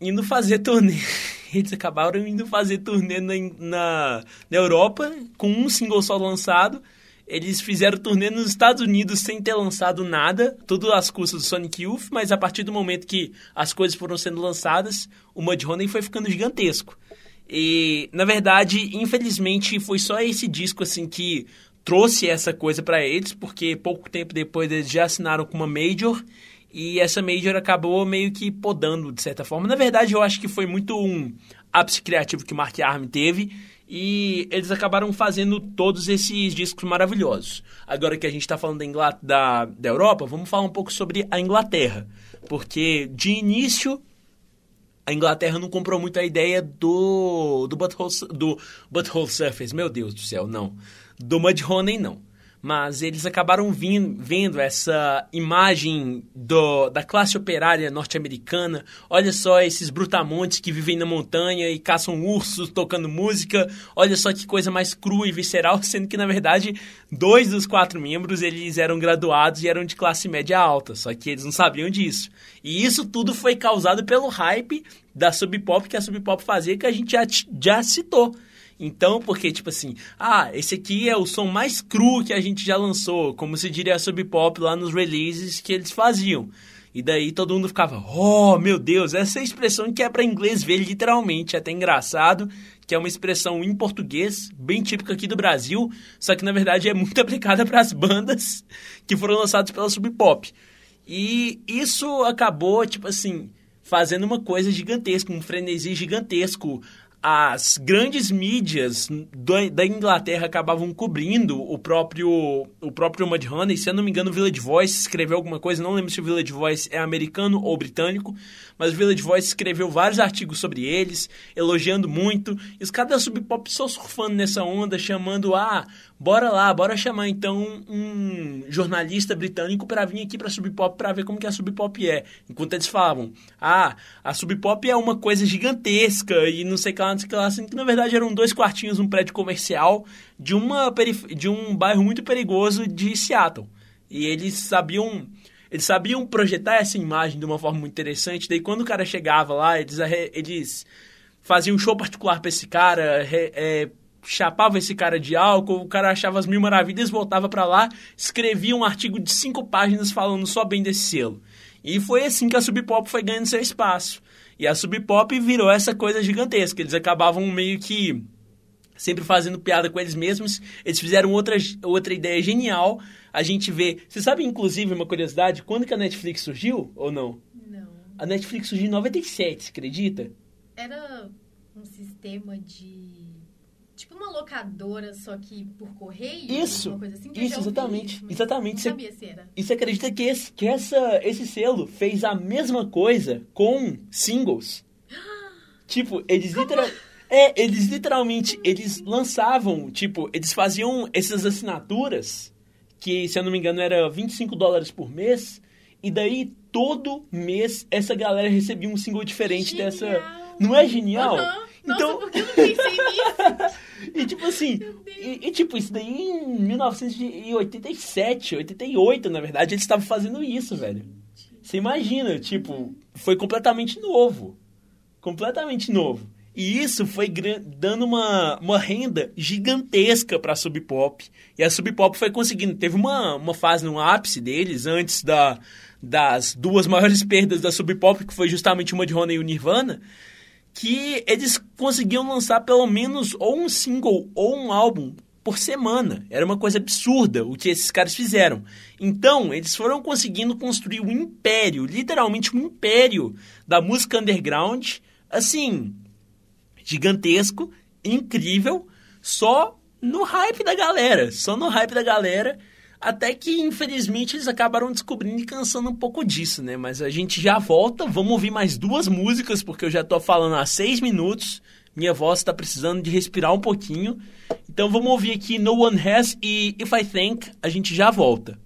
indo fazer turnê. Eles acabaram indo fazer turnê na, na, na Europa com um single só lançado. Eles fizeram turnê nos Estados Unidos sem ter lançado nada, tudo às custas do Sonic Youth, mas a partir do momento que as coisas foram sendo lançadas, o Mudhoney foi ficando gigantesco. E, na verdade, infelizmente, foi só esse disco assim que trouxe essa coisa para eles, porque pouco tempo depois eles já assinaram com uma major e essa Major acabou meio que podando, de certa forma. Na verdade, eu acho que foi muito um ápice criativo que Mark Arm teve. E eles acabaram fazendo todos esses discos maravilhosos. Agora que a gente está falando da, Ingl... da, da Europa, vamos falar um pouco sobre a Inglaterra. Porque, de início, a Inglaterra não comprou muito a ideia do, do, butthole, do Butthole Surface. Meu Deus do céu, não. Do Mudhoney, não mas eles acabaram vindo, vendo essa imagem do, da classe operária norte-americana. Olha só esses brutamontes que vivem na montanha e caçam ursos tocando música. Olha só que coisa mais crua e visceral, sendo que na verdade dois dos quatro membros eles eram graduados e eram de classe média alta, só que eles não sabiam disso. E isso tudo foi causado pelo hype da Sub Pop que a Sub Pop fazia que a gente já, já citou. Então, porque, tipo assim, ah, esse aqui é o som mais cru que a gente já lançou, como se diria a Sub Pop lá nos releases que eles faziam. E daí todo mundo ficava, oh, meu Deus, essa é expressão que é para inglês ver literalmente, é até engraçado, que é uma expressão em português, bem típica aqui do Brasil, só que na verdade é muito aplicada para as bandas que foram lançadas pela Sub Pop. E isso acabou, tipo assim, fazendo uma coisa gigantesca, um frenesi gigantesco as grandes mídias do, da Inglaterra acabavam cobrindo o próprio o próprio Mudhoney. Se eu não me engano, o Village Voice escreveu alguma coisa. Não lembro se o Village Voice é americano ou britânico, mas o Village Voice escreveu vários artigos sobre eles, elogiando muito. E os caras da Sub Pop só surfando nessa onda, chamando ah, bora lá, bora chamar então um jornalista britânico para vir aqui para Sub Pop para ver como que a Sub Pop é. Enquanto eles falavam, ah, a Sub Pop é uma coisa gigantesca e não sei o que lá, não sei o que lá, assim, que na verdade eram dois quartinhos num prédio comercial de, uma de um bairro muito perigoso de Seattle. E eles sabiam eles sabiam projetar essa imagem de uma forma muito interessante. Daí quando o cara chegava lá, eles, eles faziam um show particular para esse cara, é, chapava esse cara de álcool, o cara achava as mil maravilhas, voltava para lá, escrevia um artigo de cinco páginas falando só bem desse selo. E foi assim que a Sub Pop foi ganhando seu espaço. E a Sub Pop virou essa coisa gigantesca. Eles acabavam meio que sempre fazendo piada com eles mesmos. Eles fizeram outra, outra ideia genial. A gente vê. Você sabe, inclusive, uma curiosidade, quando que a Netflix surgiu ou não? Não. A Netflix surgiu em 97, você acredita? Era um sistema de uma locadora, só que por correio? Isso, assim, isso, exatamente. Isso, exatamente. Não sabia se era. E você acredita que, esse, que essa, esse selo fez a mesma coisa com singles? tipo, eles literalmente... É, eles literalmente, eles lançavam, tipo, eles faziam essas assinaturas, que se eu não me engano era 25 dólares por mês, e daí todo mês essa galera recebia um single diferente Genial. dessa. Não é genial? Aham. Nossa, Então- por que eu não pensei nisso? E tipo assim, e, e, tipo, isso daí em 1987, 88, na verdade, eles estavam fazendo isso, velho. Você imagina, tipo, foi completamente novo. Completamente novo. E isso foi dando uma, uma renda gigantesca pra Sub Pop. E a Sub Pop foi conseguindo. Teve uma, uma fase no ápice deles, antes da, das duas maiores perdas da Sub Pop, que foi justamente uma de Rona e o Nirvana, que eles conseguiam lançar pelo menos ou um single ou um álbum por semana. Era uma coisa absurda o que esses caras fizeram. Então, eles foram conseguindo construir um império, literalmente um império da música underground, assim, gigantesco, incrível, só no hype da galera, só no hype da galera, até que infelizmente eles acabaram descobrindo e cansando um pouco disso, né? Mas a gente já volta, vamos ouvir mais duas músicas, porque eu já tô falando há seis minutos, minha voz está precisando de respirar um pouquinho. Então vamos ouvir aqui No One Has e If I Think, a gente já volta.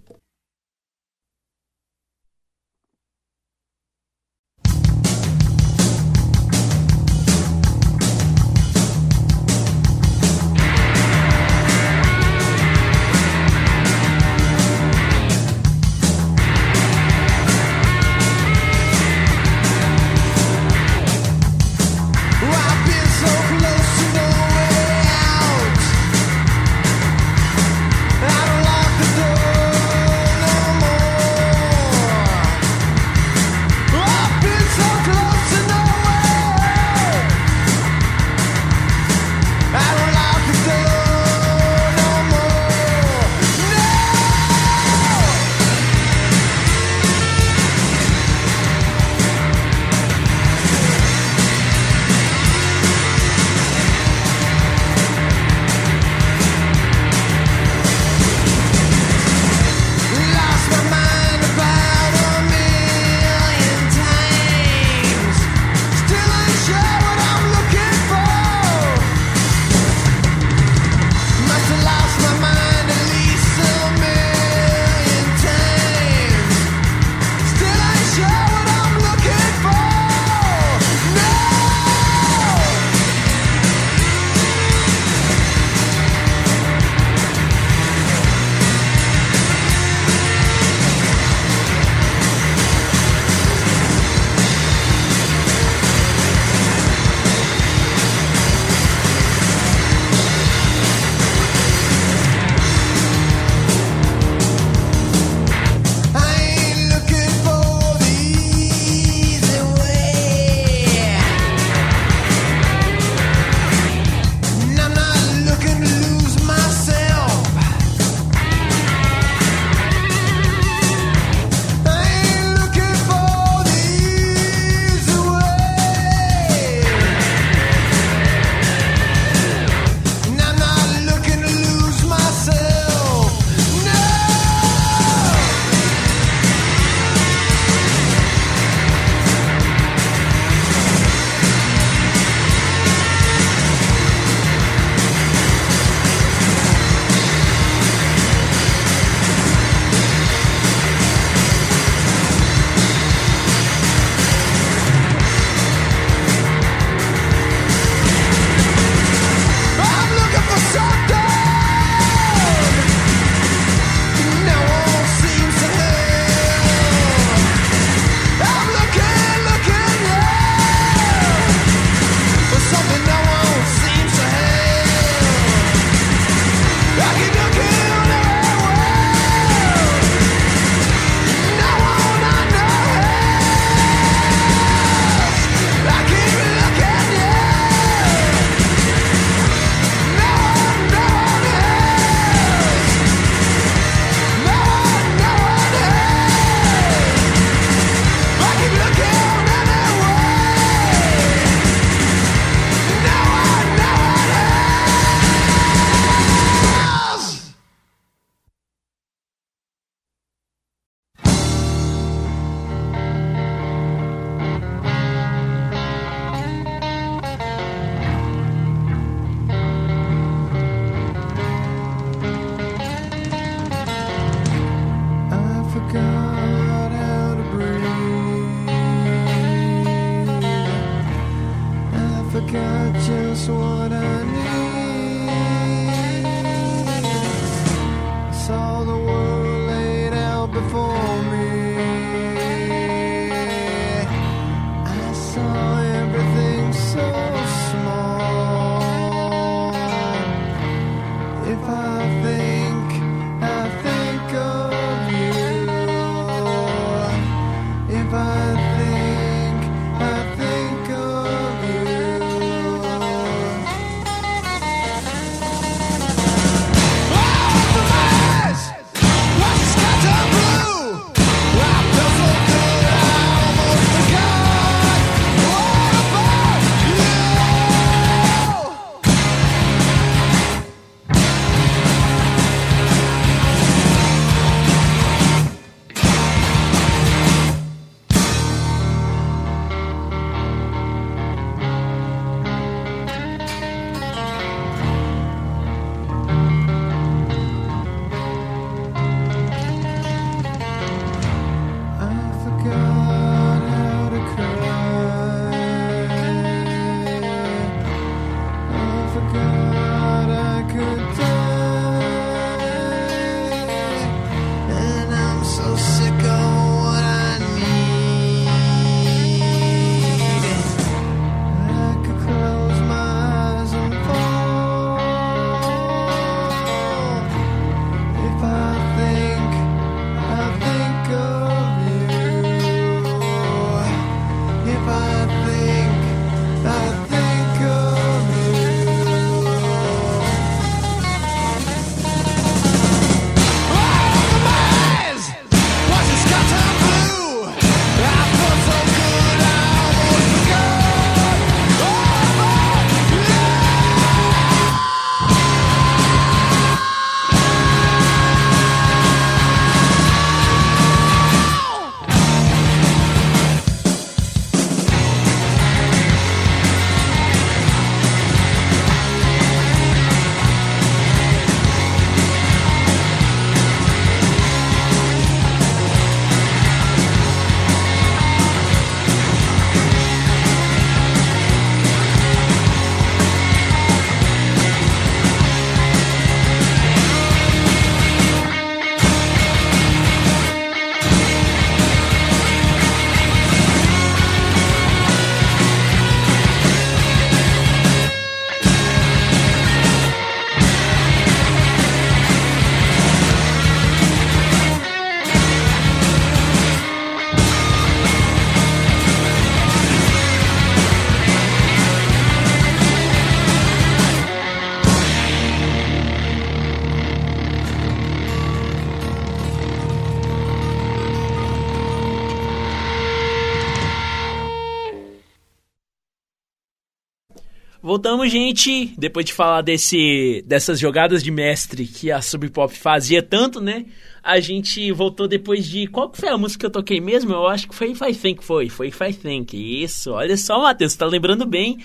Voltamos, gente, depois de falar desse, dessas jogadas de mestre que a Sub Pop fazia tanto, né? A gente voltou depois de. Qual que foi a música que eu toquei mesmo? Eu acho que foi If I Think, foi. Foi If I Think. Isso, olha só, Matheus, tá lembrando bem.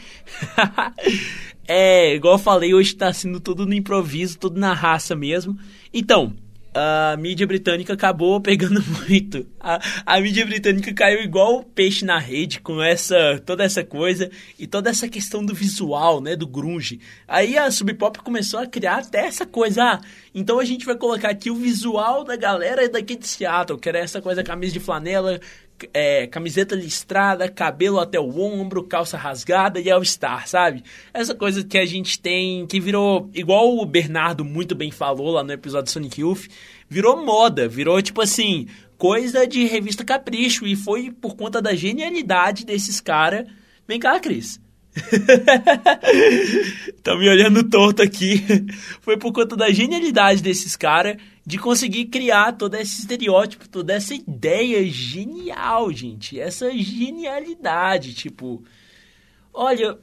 é, igual eu falei, hoje tá sendo tudo no improviso, tudo na raça mesmo. Então, a mídia britânica acabou pegando muito. A, a mídia britânica caiu igual peixe na rede com essa toda essa coisa e toda essa questão do visual, né, do grunge. Aí a Sub Pop começou a criar até essa coisa. Ah, então a gente vai colocar aqui o visual da galera daqui de Seattle, que era essa coisa camisa de flanela, é, camiseta listrada, cabelo até o ombro, calça rasgada e All Star, sabe? Essa coisa que a gente tem, que virou, igual o Bernardo muito bem falou lá no episódio Sonic Youth, virou moda, virou tipo assim, coisa de revista Capricho e foi por conta da genialidade desses caras. Vem cá, Cris. tá me olhando torto aqui. Foi por conta da genialidade desses caras de conseguir criar todo esse estereótipo, toda essa ideia genial, gente. Essa genialidade, tipo. Olha.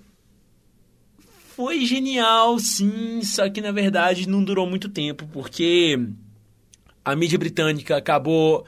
Foi genial, sim, só que na verdade não durou muito tempo, porque a mídia britânica acabou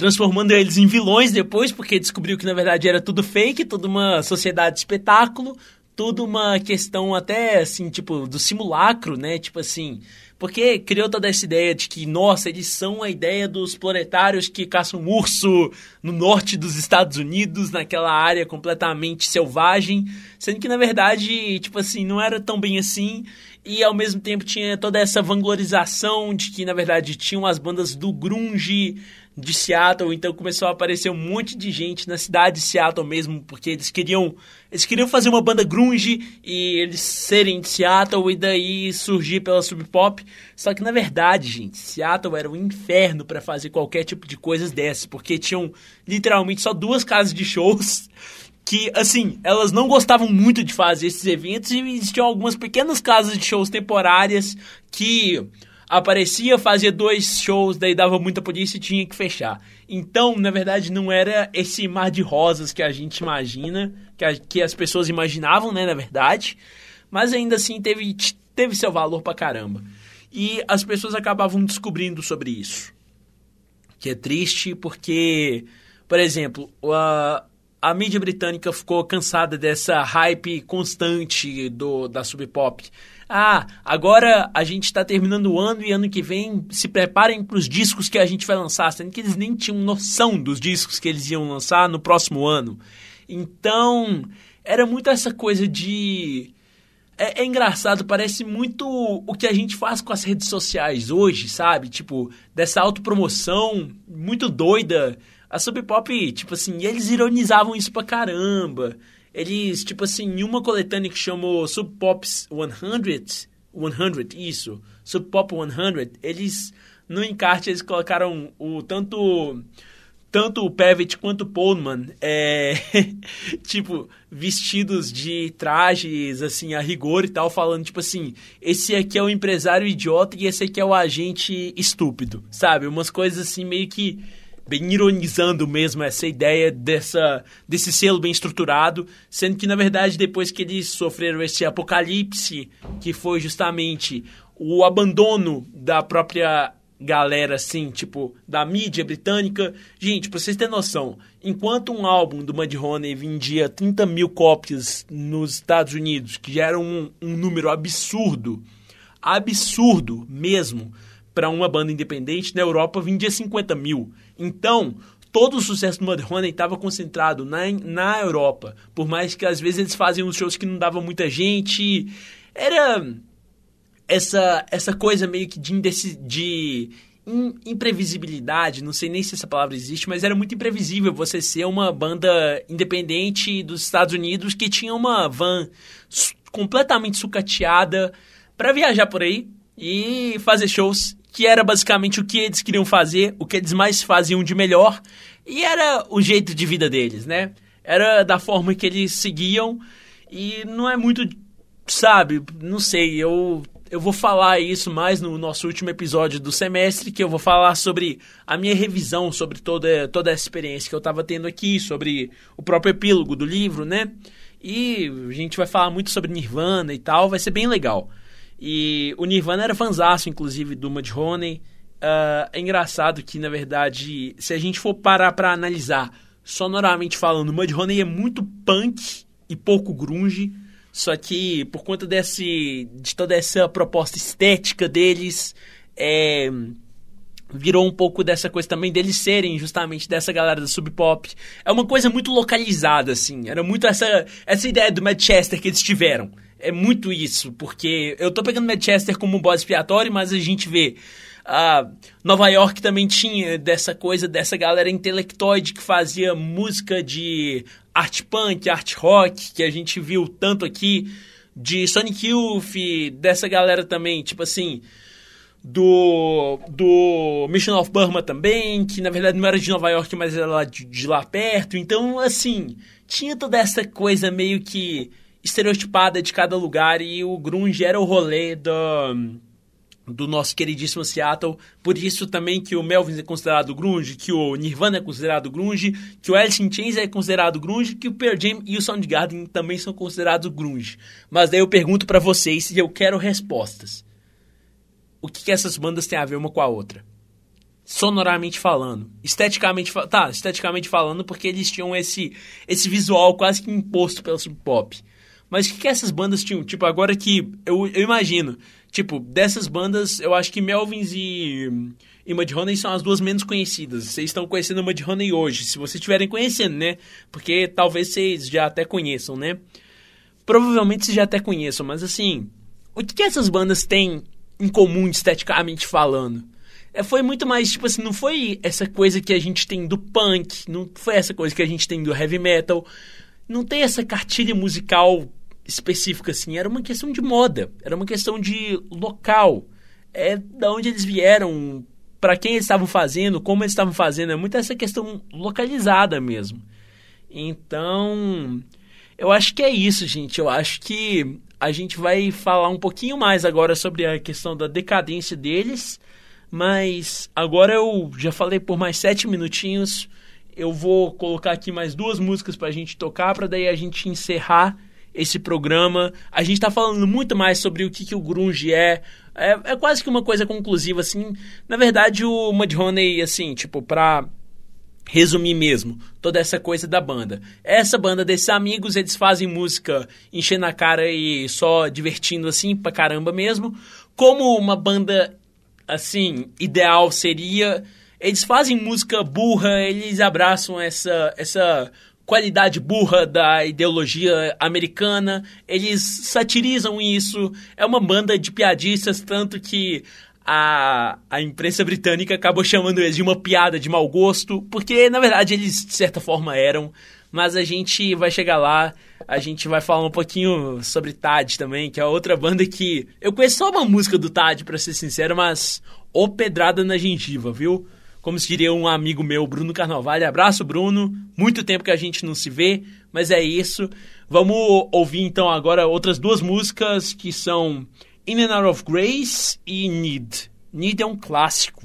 transformando eles em vilões depois, porque descobriu que na verdade era tudo fake, toda uma sociedade de espetáculo, tudo uma questão até assim, tipo, do simulacro, né? Tipo assim, porque criou toda essa ideia de que, nossa, eles são a ideia dos planetários que caçam urso no norte dos Estados Unidos, naquela área completamente selvagem, sendo que na verdade, tipo assim, não era tão bem assim. E ao mesmo tempo tinha toda essa vanglorização de que na verdade tinham as bandas do grunge de Seattle, então começou a aparecer um monte de gente na cidade de Seattle mesmo, porque eles queriam eles queriam fazer uma banda grunge e eles serem de Seattle e daí surgir pela Sub Pop. Só que na verdade, gente, Seattle era um inferno para fazer qualquer tipo de coisas dessas, porque tinham literalmente só duas casas de shows que, assim, elas não gostavam muito de fazer esses eventos e existiam algumas pequenas casas de shows temporárias que aparecia, fazia dois shows, daí dava muita polícia e tinha que fechar. Então, na verdade, não era esse mar de rosas que a gente imagina, que, a, que as pessoas imaginavam, né, na verdade. Mas ainda assim teve, teve seu valor pra caramba. E as pessoas acabavam descobrindo sobre isso. Que é triste porque, por exemplo, a, a mídia britânica ficou cansada dessa hype constante do, da sub pop ah, agora a gente está terminando o ano e ano que vem se preparem para os discos que a gente vai lançar, sendo que eles nem tinham noção dos discos que eles iam lançar no próximo ano. Então, era muito essa coisa de. É, é, engraçado, parece muito o que a gente faz com as redes sociais hoje, sabe? Tipo, dessa autopromoção muito doida. A Sub Pop, tipo assim, eles ironizavam isso pra caramba. Eles, tipo assim, em uma coletânea que chamou Sub Pops 100, 100, isso, Sub Pop 100, eles, no encarte, eles colocaram o tanto tanto o Pavitt quanto o Pullman, é, tipo, vestidos de trajes, assim, a rigor e tal, falando, tipo assim, esse aqui é o empresário idiota e esse aqui é o agente estúpido, sabe? Umas coisas assim, meio que bem ironizando mesmo essa ideia dessa, desse selo bem estruturado, sendo que, na verdade, depois que eles sofreram esse apocalipse, que foi justamente o abandono da própria galera, assim, tipo, da mídia britânica. Gente, pra vocês terem noção, enquanto um álbum do Mudhoney vendia 30 mil cópias nos Estados Unidos, que já era um, um número absurdo, absurdo mesmo, para uma banda independente, na Europa vendia 50 mil. Então, todo o sucesso do Mudhoney estava concentrado na, na Europa. Por mais que às vezes eles faziam uns shows que não dava muita gente. Era essa, essa coisa meio que de, indeci, de imprevisibilidade, não sei nem se essa palavra existe, mas era muito imprevisível você ser uma banda independente dos Estados Unidos que tinha uma van completamente sucateada para viajar por aí e fazer shows que era basicamente o que eles queriam fazer, o que eles mais faziam de melhor, e era o jeito de vida deles, né? Era da forma que eles seguiam, e não é muito, sabe, não sei, eu eu vou falar isso mais no nosso último episódio do semestre, que eu vou falar sobre a minha revisão sobre toda, toda essa experiência que eu estava tendo aqui, sobre o próprio epílogo do livro, né? E a gente vai falar muito sobre Nirvana e tal, vai ser bem legal. E o Nirvana era fanzaço, inclusive, do Mudhoney. Uh, é engraçado que, na verdade, se a gente for parar pra analisar sonoramente falando, Mudhoney é muito punk e pouco grunge. Só que por conta desse, de toda essa proposta estética deles, é, virou um pouco dessa coisa também deles serem justamente dessa galera do sub pop. É uma coisa muito localizada, assim. Era muito essa, essa ideia do Manchester que eles tiveram. É muito isso, porque eu tô pegando Manchester como um bode expiatório, mas a gente vê. Uh, Nova York também tinha dessa coisa, dessa galera intelectoide que fazia música de art punk, art rock, que a gente viu tanto aqui, de Sonic Youth, dessa galera também, tipo assim, do, do Mission of Burma também, que na verdade não era de Nova York, mas era lá de, de lá perto. Então, assim, tinha toda essa coisa meio que estereotipada de cada lugar e o grunge era o rolê do, do nosso queridíssimo Seattle. Por isso também que o Melvin é considerado grunge, que o Nirvana é considerado grunge, que o Alice in Chains é considerado grunge, que o Pearl Jam e o Soundgarden também são considerados grunge. Mas daí eu pergunto para vocês e eu quero respostas. O que, que essas bandas têm a ver uma com a outra? sonoramente falando, esteticamente, tá, esteticamente falando, porque eles tinham esse esse visual quase que imposto pela sub pop. Mas o que, que essas bandas tinham? Tipo, agora que eu, eu imagino, tipo, dessas bandas, eu acho que Melvins e, e Mudhoney são as duas menos conhecidas. Vocês estão conhecendo Mudhoney hoje, se vocês estiverem conhecendo, né? Porque talvez vocês já até conheçam, né? Provavelmente vocês já até conheçam, mas assim, o que, que essas bandas têm em comum esteticamente falando? É, foi muito mais, tipo assim, não foi essa coisa que a gente tem do punk, não foi essa coisa que a gente tem do heavy metal, não tem essa cartilha musical específica assim, era uma questão de moda, era uma questão de local, é da onde eles vieram, para quem eles estavam fazendo, como eles estavam fazendo, é muito essa questão localizada mesmo. Então, eu acho que é isso, gente. Eu acho que a gente vai falar um pouquinho mais agora sobre a questão da decadência deles, mas agora eu já falei por mais sete minutinhos. Eu vou colocar aqui mais duas músicas para a gente tocar, para daí a gente encerrar esse programa. A gente está falando muito mais sobre o que, que o grunge é. é. é. quase que uma coisa conclusiva, assim. Na verdade, o Mudhoney, assim, tipo, pra resumir mesmo toda essa coisa da banda. Essa banda desses amigos, eles fazem música enchendo a cara e só divertindo, assim, pra caramba mesmo. Como uma banda, assim, ideal seria... Eles fazem música burra, eles abraçam essa, essa qualidade burra da ideologia americana. Eles satirizam isso. É uma banda de piadistas, tanto que a, a imprensa britânica acabou chamando eles de uma piada de mau gosto, porque na verdade eles de certa forma eram. Mas a gente vai chegar lá, a gente vai falar um pouquinho sobre Tad também, que é outra banda que. Eu conheço só uma música do Tad, para ser sincero, mas. Ô pedrada na gengiva, viu? Como se diria um amigo meu, Bruno Carnaval. Abraço, Bruno. Muito tempo que a gente não se vê, mas é isso. Vamos ouvir então agora outras duas músicas que são In and Out of Grace e Need. Need é um clássico.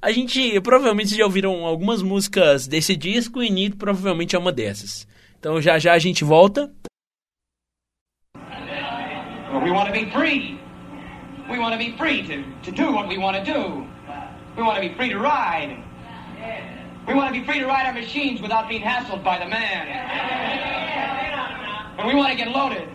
A gente provavelmente já ouviram algumas músicas desse disco e Need provavelmente é uma dessas. Então já já a gente volta. we want to be free. We want to be free to, to do what we want to do. We want to be free to ride. We want to be free to ride our machines without being hassled by the man. And we want to get loaded.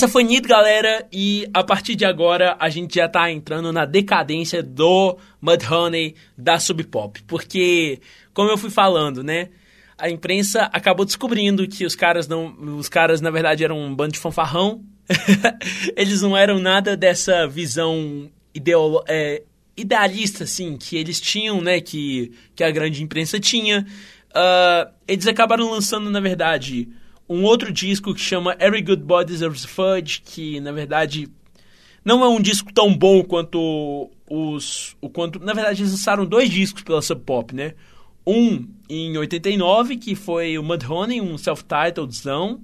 Essa foi Nid, galera, e a partir de agora a gente já tá entrando na decadência do Mudhoney da Sub Pop, porque, como eu fui falando, né, a imprensa acabou descobrindo que os caras não, os caras na verdade eram um bando de fanfarrão, eles não eram nada dessa visão ideolo é, idealista, assim, que eles tinham, né, que, que a grande imprensa tinha. Uh, eles acabaram lançando, na verdade, um outro disco que chama Every Good Boy Deserves Fudge, que na verdade não é um disco tão bom quanto os. O quanto, na verdade, eles lançaram dois discos pela Sub Pop, né? Um em 89, que foi o Mudhoney, um self-titledzão,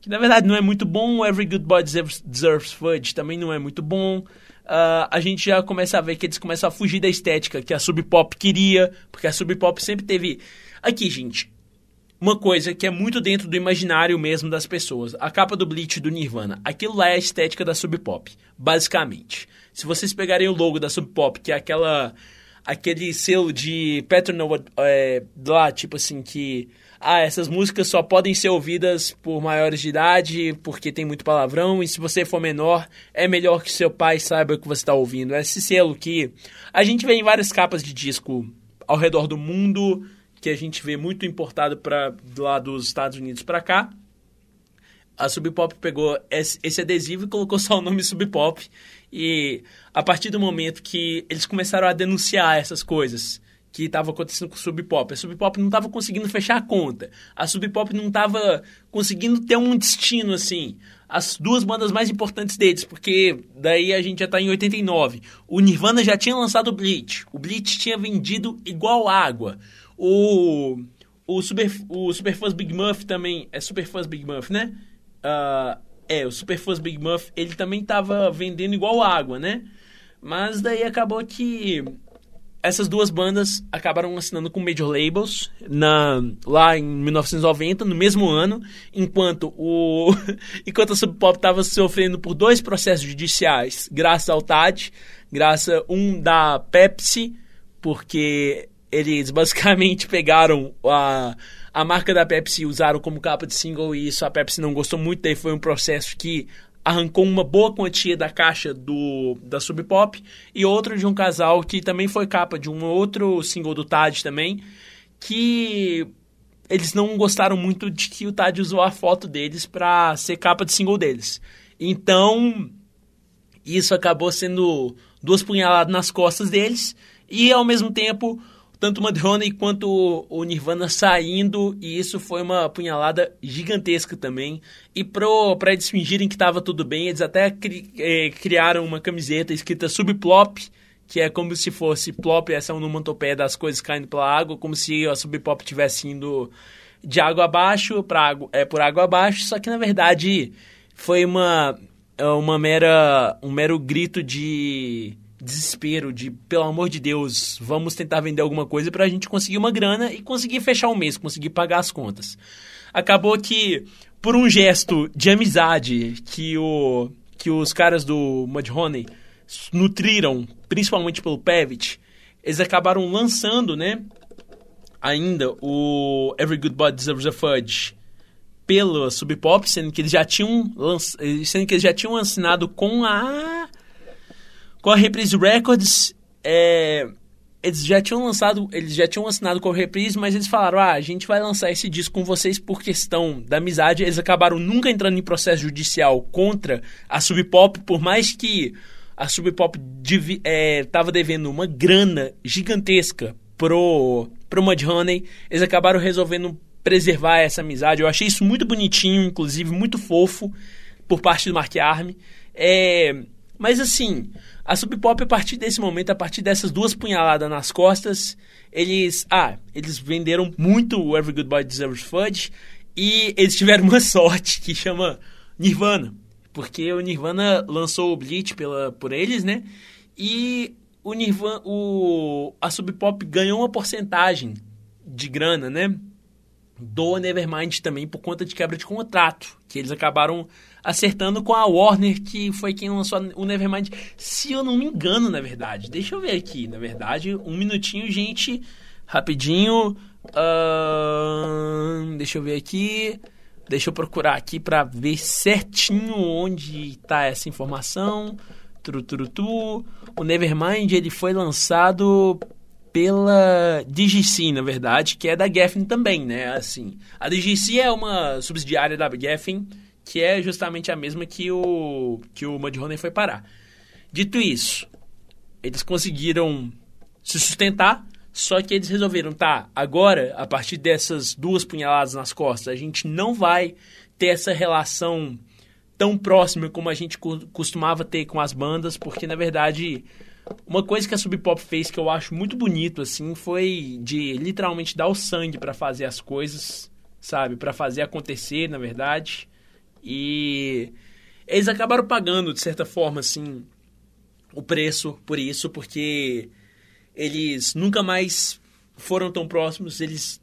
que na verdade não é muito bom. Every Good Boy Deserves, Deserves Fudge também não é muito bom. Uh, a gente já começa a ver que eles começam a fugir da estética que a Sub Pop queria, porque a Sub Pop sempre teve. Aqui, gente, uma coisa que é muito dentro do imaginário mesmo das pessoas. A capa do Bleach do Nirvana. Aquilo lá é a estética da Sub Pop, basicamente. Se vocês pegarem o logo da Sub Pop, que é aquela aquele selo de Petronova é, lá, tipo assim, que ah, essas músicas só podem ser ouvidas por maiores de idade porque tem muito palavrão e se você for menor, é melhor que seu pai saiba o que você está ouvindo. Esse selo que a gente vê em várias capas de disco ao redor do mundo, que a gente vê muito importado para lá dos Estados Unidos para cá. A Sub Pop pegou esse adesivo e colocou só o nome Sub Pop. E a partir do momento que eles começaram a denunciar essas coisas que estavam acontecendo com o Sub Pop, a Sub Pop não estava conseguindo fechar a conta. A Sub Pop não estava conseguindo ter um destino assim. As duas bandas mais importantes deles, porque daí a gente já está em 89. O Nirvana já tinha lançado o Bleach. O Bleach tinha vendido igual água. O, o, Super, o Superfuzz Big Muff também. É Superfuzz Big Muff, né? Uh, é, o Superfuzz Big Muff, ele também tava vendendo igual água, né? Mas daí acabou que essas duas bandas acabaram assinando com major labels na, lá em 1990, no mesmo ano, enquanto o enquanto a Sub Pop estava sofrendo por dois processos judiciais, graças ao TAD, graças um da Pepsi, porque eles basicamente pegaram a, a marca da Pepsi e usaram como capa de single e isso a Pepsi não gostou muito, daí foi um processo que arrancou uma boa quantia da caixa do da Sub Pop e outro de um casal que também foi capa de um outro single do Tad também, que eles não gostaram muito de que o Tad usou a foto deles para ser capa de single deles. Então, isso acabou sendo duas punhaladas nas costas deles e ao mesmo tempo tanto o Mudhoney quanto o Nirvana saindo, e isso foi uma punhalada gigantesca também. E para eles fingirem que estava tudo bem, eles até cri, é, criaram uma camiseta escrita Subplop, que é como se fosse plop, essa onomatopeia das coisas caindo pela água, como se a Subpop tivesse indo de água abaixo para água, é, por água abaixo, só que na verdade foi uma, uma mera, um mero grito de desespero de, pelo amor de Deus, vamos tentar vender alguma coisa para a gente conseguir uma grana e conseguir fechar o mês, conseguir pagar as contas. Acabou que, por um gesto de amizade que, o, que os caras do Mudhoney nutriram, principalmente pelo Pevit, eles acabaram lançando, né, ainda o Every Good Boy Deserves a Fudge pela Sub Pop, sendo que eles já tinham sendo que eles já tinham assinado com a com a Reprise Records, é, eles já tinham lançado, eles já tinham assinado com a Reprise, mas eles falaram: ah, a gente vai lançar esse disco com vocês por questão da amizade. Eles acabaram nunca entrando em processo judicial contra a Sub Pop, por mais que a Sub Pop estava é, devendo uma grana gigantesca pro, pro Mudhoney. Eles acabaram resolvendo preservar essa amizade. Eu achei isso muito bonitinho, inclusive muito fofo por parte do Mark Arm. É, mas assim, a Sub Pop, a partir desse momento, a partir dessas duas punhaladas nas costas, eles. Ah, eles venderam muito o Every Good Boy Deserves Fudge e eles tiveram uma sorte que chama Nirvana. Porque o Nirvana lançou o Bleach pela, por eles, né? E o Nirvana, o, a Sub Pop ganhou uma porcentagem de grana, né? Do Nevermind também por conta de quebra de contrato. Que eles acabaram acertando com a Warner, que foi quem lançou o Nevermind. Se eu não me engano, na verdade. Deixa eu ver aqui. Na verdade, um minutinho, gente. Rapidinho. Uh, deixa eu ver aqui. Deixa eu procurar aqui para ver certinho onde tá essa informação. Truturutu. O Nevermind ele foi lançado pela DGC, na verdade, que é da Geffen também, né? Assim, a DGC é uma subsidiária da Geffen, que é justamente a mesma que o que o Mudhoney foi parar. Dito isso, eles conseguiram se sustentar, só que eles resolveram, tá, agora, a partir dessas duas punhaladas nas costas, a gente não vai ter essa relação tão próxima como a gente costumava ter com as bandas, porque na verdade uma coisa que a Sub Pop fez que eu acho muito bonito assim foi de literalmente dar o sangue para fazer as coisas, sabe, para fazer acontecer, na verdade. E eles acabaram pagando de certa forma assim o preço por isso, porque eles nunca mais foram tão próximos, eles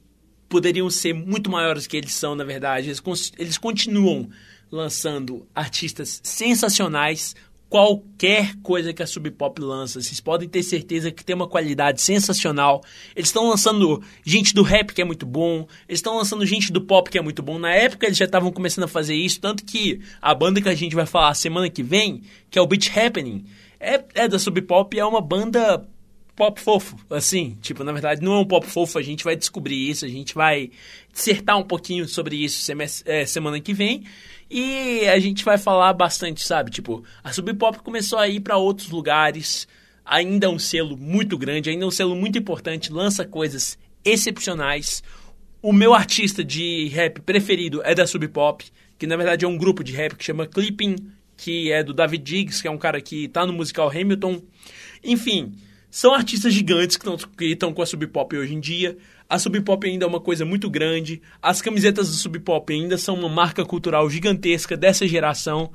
poderiam ser muito maiores que eles são, na verdade. Eles, eles continuam lançando artistas sensacionais. Qualquer coisa que a Sub Pop lança, vocês podem ter certeza que tem uma qualidade sensacional. Eles estão lançando gente do rap que é muito bom, eles estão lançando gente do pop que é muito bom. Na época eles já estavam começando a fazer isso, tanto que a banda que a gente vai falar semana que vem, que é o Beat Happening, é, é da Sub Pop, é uma banda pop fofo, assim, tipo, na verdade não é um pop fofo, a gente vai descobrir isso, a gente vai dissertar um pouquinho sobre isso é, semana que vem e a gente vai falar bastante, sabe, tipo, a Sub Pop começou a ir para outros lugares, ainda é um selo muito grande, ainda é um selo muito importante, lança coisas excepcionais. O meu artista de rap preferido é da Sub Pop, que na verdade é um grupo de rap que chama Clipping, que é do David Diggs, que é um cara que tá no musical Hamilton. Enfim, são artistas gigantes que estão com a Sub Pop hoje em dia. A Sub Pop ainda é uma coisa muito grande. As camisetas do Sub Pop ainda são uma marca cultural gigantesca dessa geração.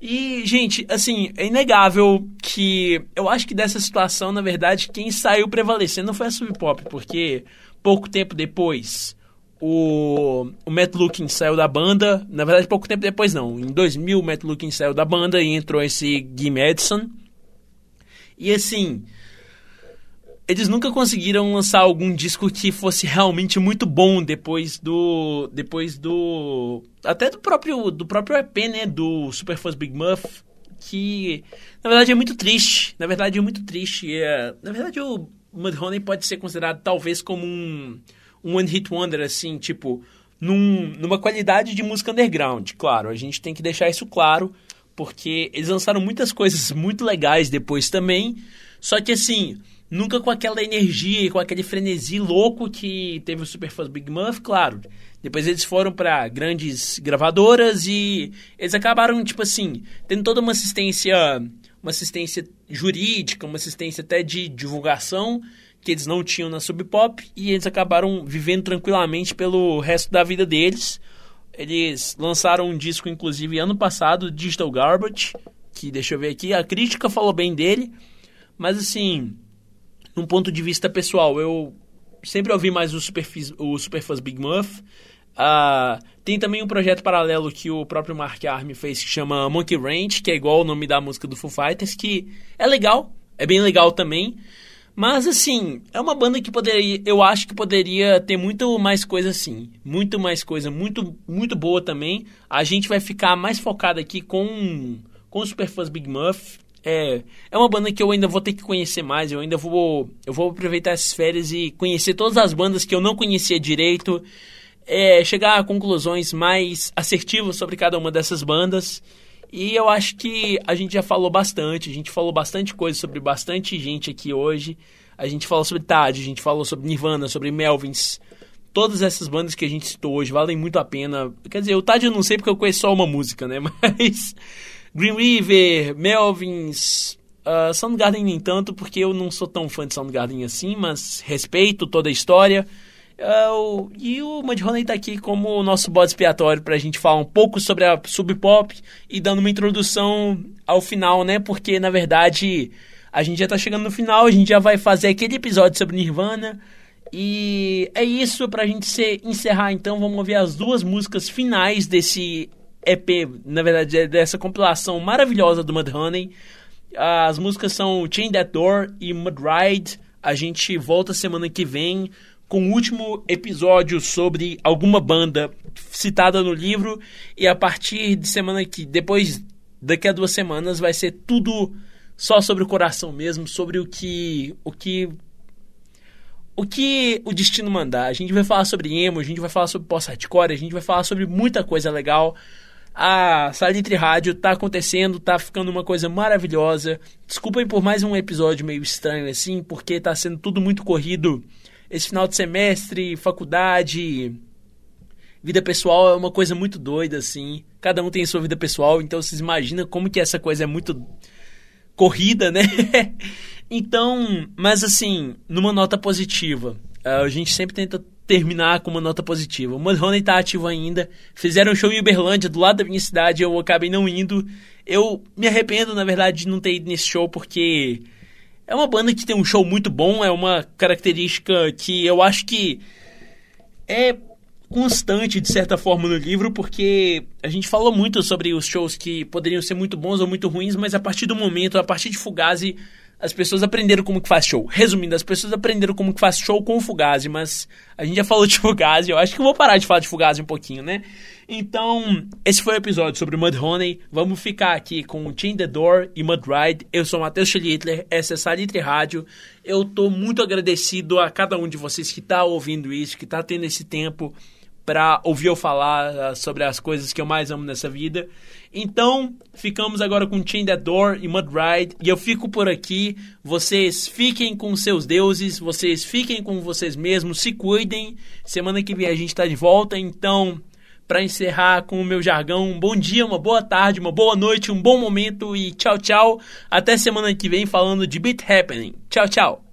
E, gente, assim, é inegável que eu acho que dessa situação, na verdade, quem saiu prevalecendo foi a Sub Pop, porque pouco tempo depois o, o Matt Looking saiu da banda. Na verdade, pouco tempo depois, não. Em 2000, o Matt Looking saiu da banda e entrou esse Guy Madison. E assim, eles nunca conseguiram lançar algum disco que fosse realmente muito bom depois do depois do até do próprio do próprio EP, né, do Super Fuzz Big Muff, que na verdade é muito triste. Na verdade é muito triste. É, na verdade o Mudhoney pode ser considerado talvez como um um one hit wonder assim, tipo num, numa qualidade de música underground. Claro, a gente tem que deixar isso claro, porque eles lançaram muitas coisas muito legais depois também. Só que assim, nunca com aquela energia com aquele frenesi louco que teve o Superfuzz Big Muff, claro. Depois eles foram para grandes gravadoras e eles acabaram, tipo assim, tendo toda uma assistência, uma assistência jurídica, uma assistência até de divulgação que eles não tinham na Sub Pop e eles acabaram vivendo tranquilamente pelo resto da vida deles. Eles lançaram um disco, inclusive, ano passado, Digital Garbage, que deixa eu ver aqui, a crítica falou bem dele, mas assim, num ponto de vista pessoal, eu sempre ouvi mais o Superfuzz, o Superfuzz Big Muff. Uh, tem também um projeto paralelo que o próprio Mark Arm fez que chama Monkey Ranch, que é igual o nome da música do Foo Fighters, que é legal, é bem legal também. Mas assim, é uma banda que poderia, eu acho que poderia ter muito mais coisa assim, muito mais coisa, muito muito boa também. A gente vai ficar mais focado aqui com com o Superfuzz Big Muff, é, é uma banda que eu ainda vou ter que conhecer mais. Eu ainda vou, eu vou aproveitar essas férias e conhecer todas as bandas que eu não conhecia direito. É, chegar a conclusões mais assertivas sobre cada uma dessas bandas. E eu acho que a gente já falou bastante. A gente falou bastante coisa sobre bastante gente aqui hoje. A gente falou sobre Tad, a gente falou sobre Nirvana, sobre Melvins. Todas essas bandas que a gente citou hoje valem muito a pena. Quer dizer, o Tad eu não sei porque eu conheço só uma música, né? Mas Green River, Melvins, uh, Soundgarden nem tanto, porque eu não sou tão fã de Soundgarden assim, mas respeito toda a história. Uh, e o Mudhoney está aqui como o nosso bode expiatório para a gente falar um pouco sobre a Sub Pop e dando uma introdução ao final, né? Porque na verdade a gente já está chegando no final, a gente já vai fazer aquele episódio sobre Nirvana. E é isso para a gente se encerrar então. Vamos ouvir as duas músicas finais desse EP, na verdade, é dessa compilação maravilhosa do Mudhoney. As músicas são Chain That Door e Mud Ride. A gente volta semana que vem com o último episódio sobre alguma banda citada no livro e a partir de semana que depois daqui a duas semanas vai ser tudo só sobre o coração mesmo, sobre o que o que o que o destino mandar. A gente vai falar sobre emo, a gente vai falar sobre post-hardcore, a gente vai falar sobre muita coisa legal. A Salitre Rádio tá acontecendo, tá ficando uma coisa maravilhosa. Desculpem por mais um episódio meio estranho assim, porque tá sendo tudo muito corrido. Esse final de semestre, faculdade, vida pessoal é uma coisa muito doida assim. Cada um tem sua vida pessoal, então vocês imaginam como que essa coisa é muito corrida, né? então, mas assim, numa nota positiva. A gente sempre tenta terminar com uma nota positiva. O Mudhoney tá ativo ainda. Fizeram um show em Uberlândia, do lado da minha cidade, eu acabei não indo. Eu me arrependo, na verdade, de não ter ido nesse show, porque é uma banda que tem um show muito bom, é uma característica que eu acho que é constante, de certa forma, no livro, porque a gente falou muito sobre os shows que poderiam ser muito bons ou muito ruins, mas a partir do momento, a partir de Fugazi, as pessoas aprenderam como que faz show. Resumindo, as pessoas aprenderam como que faz show com o Fugazi, mas a gente já falou de Fugazi, eu acho que eu vou parar de falar de Fugazi um pouquinho, né? Então, esse foi o episódio sobre Mudhoney. Vamos ficar aqui com Chain the Door e Mudride. Eu sou Matheus Schlittler, essa é Salitre Rádio. Eu tô muito agradecido a cada um de vocês que tá ouvindo isso, que tá tendo esse tempo para ouvir eu falar uh, sobre as coisas que eu mais amo nessa vida. Então, ficamos agora com Chain the Door e Mud Ride. E eu fico por aqui. Vocês fiquem com seus deuses, vocês fiquem com vocês mesmos, se cuidem. Semana que vem a gente está de volta. Então, para encerrar com o meu jargão, um bom dia, uma boa tarde, uma boa noite, um bom momento e tchau, tchau. Até semana que vem falando de Beat Happening. Tchau, tchau.